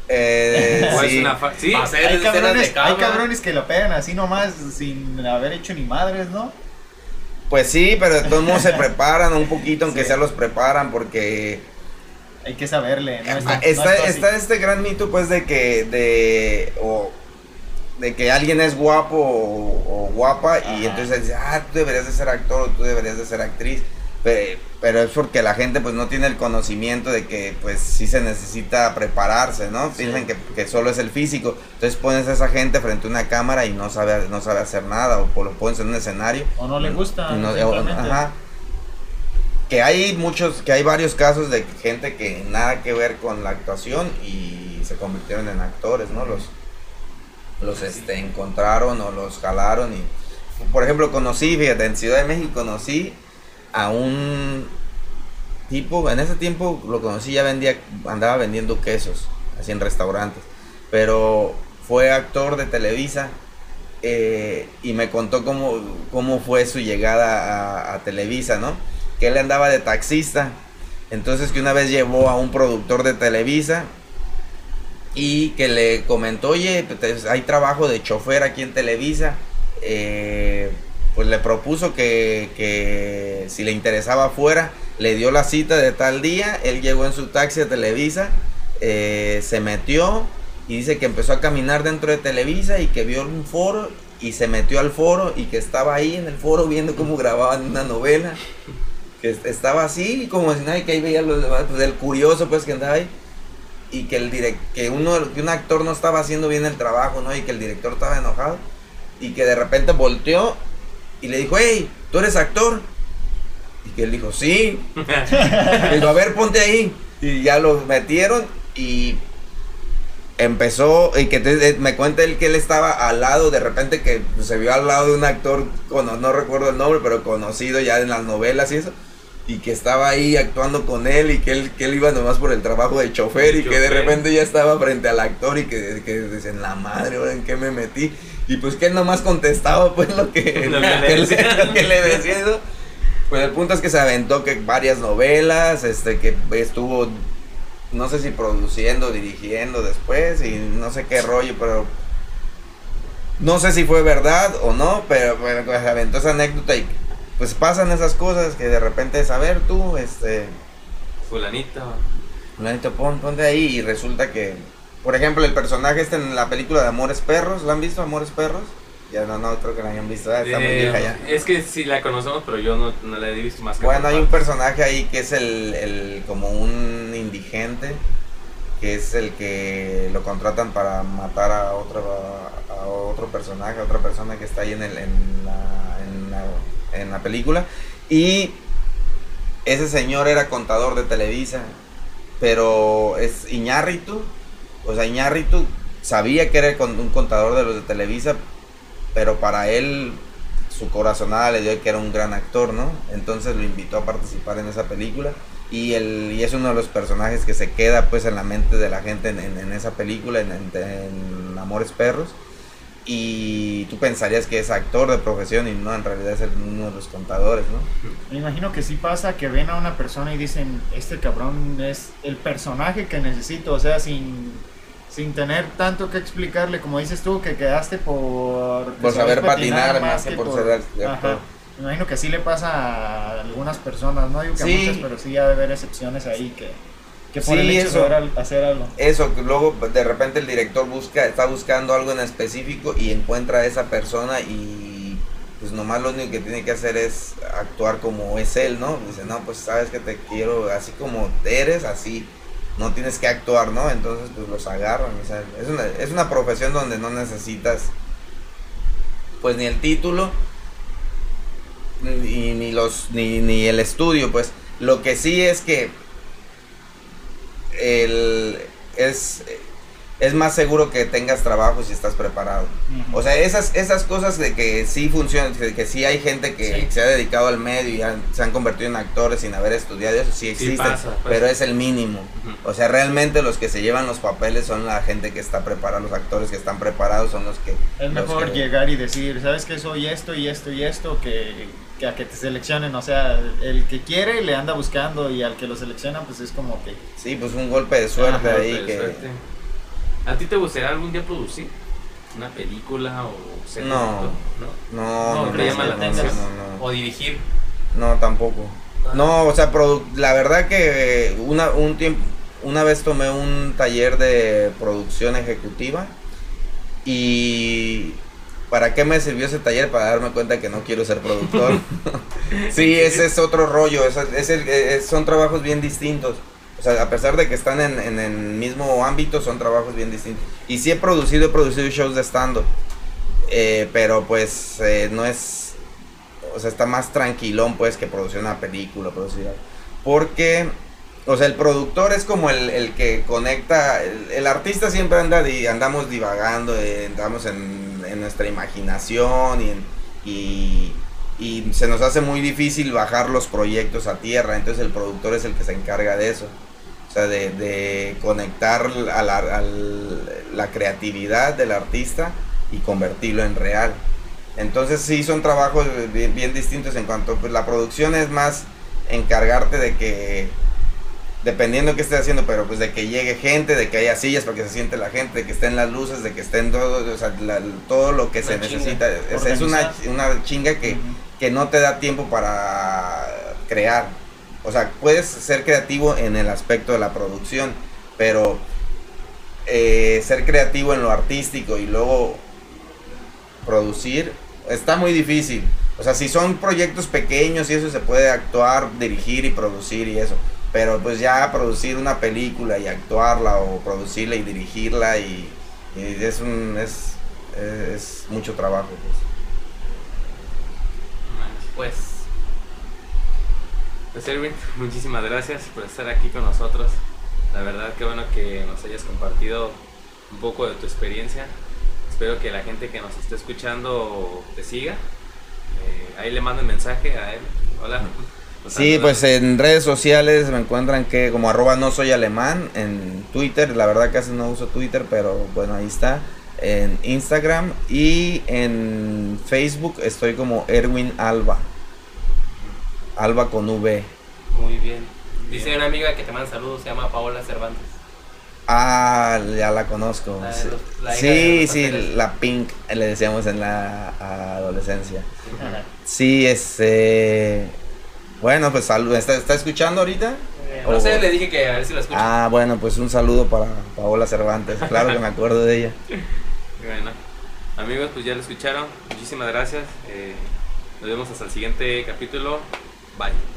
Eh, O es sí. una sí, Va a ser Hay cabrones, hay cabrones que lo pegan así nomás sin haber hecho ni madres, ¿no? Pues sí, pero de todos modos se preparan un poquito, aunque Sí. sea los preparan, porque Hay que saberle, ¿no? Ah, no está, es fácil. está este gran mito pues de que de de que alguien es guapo o, o guapa y entonces dice, ah, tú deberías de ser actor o tú deberías de ser actriz. Pe- Pero, es porque la gente pues no tiene el conocimiento de que pues sí se necesita prepararse, ¿no? Sí. Piensan que, que solo es el físico. Entonces pones a esa gente frente a una cámara y no sabe, no sabe hacer nada o lo pones en un escenario O no le gusta, no- o- simplemente. ajá. Que hay muchos, que hay varios casos de gente que nada que ver con la actuación y se convirtieron en actores, ¿no? Los, los este, encontraron o los jalaron y, por ejemplo, conocí, en Ciudad de México conocí a un tipo, en ese tiempo lo conocí, ya vendía, andaba vendiendo quesos, así en restaurantes, pero fue actor de Televisa eh, y me contó cómo, cómo fue su llegada a, a Televisa, ¿no? Que él andaba de taxista, entonces que una vez llevó a un productor de Televisa y que le comentó, oye, pues, hay trabajo de chofer aquí en Televisa, eh, pues le propuso que, que si le interesaba fuera, le dio la cita de tal día, él llegó en su taxi a Televisa, eh, se metió y dice que empezó a caminar dentro de Televisa y que vio un foro y se metió al foro y que estaba ahí en el foro viendo cómo grababan una novela, que est- estaba así como si nadie que ahí veía los demás, pues el curioso pues que andaba ahí y que el direct, que uno que un actor no estaba haciendo bien el trabajo, ¿no? Y que el director estaba enojado y que de repente volteó y le dijo, hey, ¿tú eres actor? Y que él dijo, sí. Y dijo, a ver, ponte ahí. Y ya lo metieron y empezó, y que te- eh, me cuenta él que él estaba al lado, de repente que se vio al lado de un actor, cono- no recuerdo el nombre, pero conocido ya en las novelas y eso. Y que estaba ahí actuando con él y que él, que él iba nomás por el trabajo de chofer y que de repente ya estaba frente al actor y que, que dicen, la madre, ahora en qué me metí. Y pues que él nomás contestaba pues lo que, Lo que le decía. lo que le decía. ¿no? Pues el punto es que se aventó que varias novelas, este que estuvo no sé si produciendo, dirigiendo después y no sé qué rollo, pero no sé si fue verdad o no, pero, pero pues, se aventó esa anécdota y pues pasan esas cosas que de repente es, a ver tú, este, Fulanito. Fulanito, pon, ponte ahí y resulta que, por ejemplo, el personaje este en la película de Amores Perros, ¿lo han visto Amores Perros? Ya no, no creo que la hayan visto, ah, está muy Eh, vieja ya. Es que sí la conocemos, pero yo no, no la he visto más que Bueno, hay un personaje ahí que es el, el como un indigente, que es el que lo contratan para matar a otro, a otro personaje, a otra persona que está ahí en, el, en, la, en, la, en la película. Y ese señor era contador de Televisa, pero es Iñárritu, o sea, Iñárritu sabía que era un contador de los de Televisa, pero para él su corazonada le dio que era un gran actor, ¿no? Entonces lo invitó a participar en esa película y, y es uno de los personajes que se queda pues en la mente de la gente en, esa película, en Amores Perros. Y tú pensarías que es actor de profesión y no, en realidad es uno de los contadores, ¿no? Me imagino que sí pasa que ven a una persona y dicen, este cabrón es el personaje que necesito, o sea, sin, sin tener tanto que explicarle, como dices tú, que quedaste por... Por saber patinar más que por ser actor. Ajá. Me imagino que sí le pasa a algunas personas, no digo que Sí. a muchas, pero sí ha de haber excepciones ahí que, que por Sí, el hecho eso. de hacer algo. Eso, que luego de repente el director busca, está buscando algo en específico y encuentra a esa persona y pues nomás lo único que tiene que hacer es actuar como es él, ¿no? Dice, no, pues sabes que te quiero así como eres, así, no tienes que actuar, ¿no? Entonces pues los agarran, o sea, es una, es una profesión donde no necesitas pues ni el título ni, ni los ni, ni el estudio, pues lo que sí es que el, es, es más seguro que tengas trabajo si estás preparado. O sea, esas, esas cosas de que sí funcionan, que, que sí hay gente que Sí. se ha dedicado al medio y han- se han convertido en actores sin haber estudiado, eso sí existe, pasa, pues. pero es el mínimo. O sea, realmente los que se llevan los papeles son la gente que está preparada, los actores que están preparados son los que... Es los mejor que- llegar y decir, ¿sabes qué? Soy esto y esto y esto que, que a que te seleccionen. O sea, el que quiere le anda buscando y al que lo selecciona pues es como que... Sí, pues un golpe de suerte Ajá, ahí golpe de que... suerte. ¿A ti te gustaría algún día producir una película o ser No. ¿No? No, No, no, te no, llama la no, no, atención. no, no. O dirigir. No, tampoco. No, o sea, produ- la verdad que una, un tiempo, una vez tomé un taller de producción ejecutiva y ¿para qué me sirvió ese taller? Para darme cuenta que no quiero ser productor. sí, ese es otro rollo, es, es el- es- son trabajos bien distintos. O sea, a pesar de que están en, en el mismo ámbito, son trabajos bien distintos. Y sí he producido, he producido shows de stand-up. eh, pero pues eh, no es o sea, está más tranquilón pues que producir una película, producir algo. Porque, o sea, el productor es como el, el que conecta, el, el artista siempre anda, di- andamos divagando, eh, andamos en, en nuestra imaginación y, y, y se nos hace muy difícil bajar los proyectos a tierra, entonces el productor es el que se encarga de eso. O sea, de, conectar a la, la creatividad del artista y convertirlo en real. Entonces sí son trabajos bien, bien distintos en cuanto pues la producción es más encargarte de que dependiendo qué estés haciendo, pero pues de que llegue gente, de que haya sillas para que se siente la gente, de que estén las luces, de que estén todo, o sea, la- todo lo que se chinga. necesita. Es, es una, una chinga que, que no te da tiempo para crear. O sea, puedes ser creativo en el aspecto de la producción, pero eh, ser creativo en lo artístico y luego producir está muy difícil. O sea, si son proyectos pequeños y eso se puede actuar, dirigir y producir y eso. Pero pues ya producir una película y actuarla o producirla y dirigirla y, y es un es, es mucho trabajo. pues. Pues, Pues Erwin, muchísimas gracias por estar aquí con nosotros. La verdad que bueno que nos hayas compartido un poco de tu experiencia. Espero que la gente que nos esté escuchando te siga. Eh, ahí le mando un mensaje a él. Hola. Nos Sí, pues en redes sociales me encuentran que como arroba no soy alemán en Twitter, la verdad casi no uso Twitter, pero bueno, ahí está. En Instagram y en Facebook estoy como Erwin Alba. Alba con V. muy bien. Dice una amiga que te manda saludos, se llama Paola Cervantes. Ah, ya la conozco. La Sí, los- la sí, los sí, pasteles. la Pink le decíamos en la adolescencia. Sí, este... Bueno, pues salud. ¿Está, está escuchando ahorita? No Oh. sé, le dije que a ver si lo escucha. Ah, bueno, pues un saludo para Paola Cervantes. Claro que me acuerdo de ella. Bueno, amigos, pues ya lo escucharon. Muchísimas gracias. Eh, nos vemos hasta el siguiente capítulo. Bye.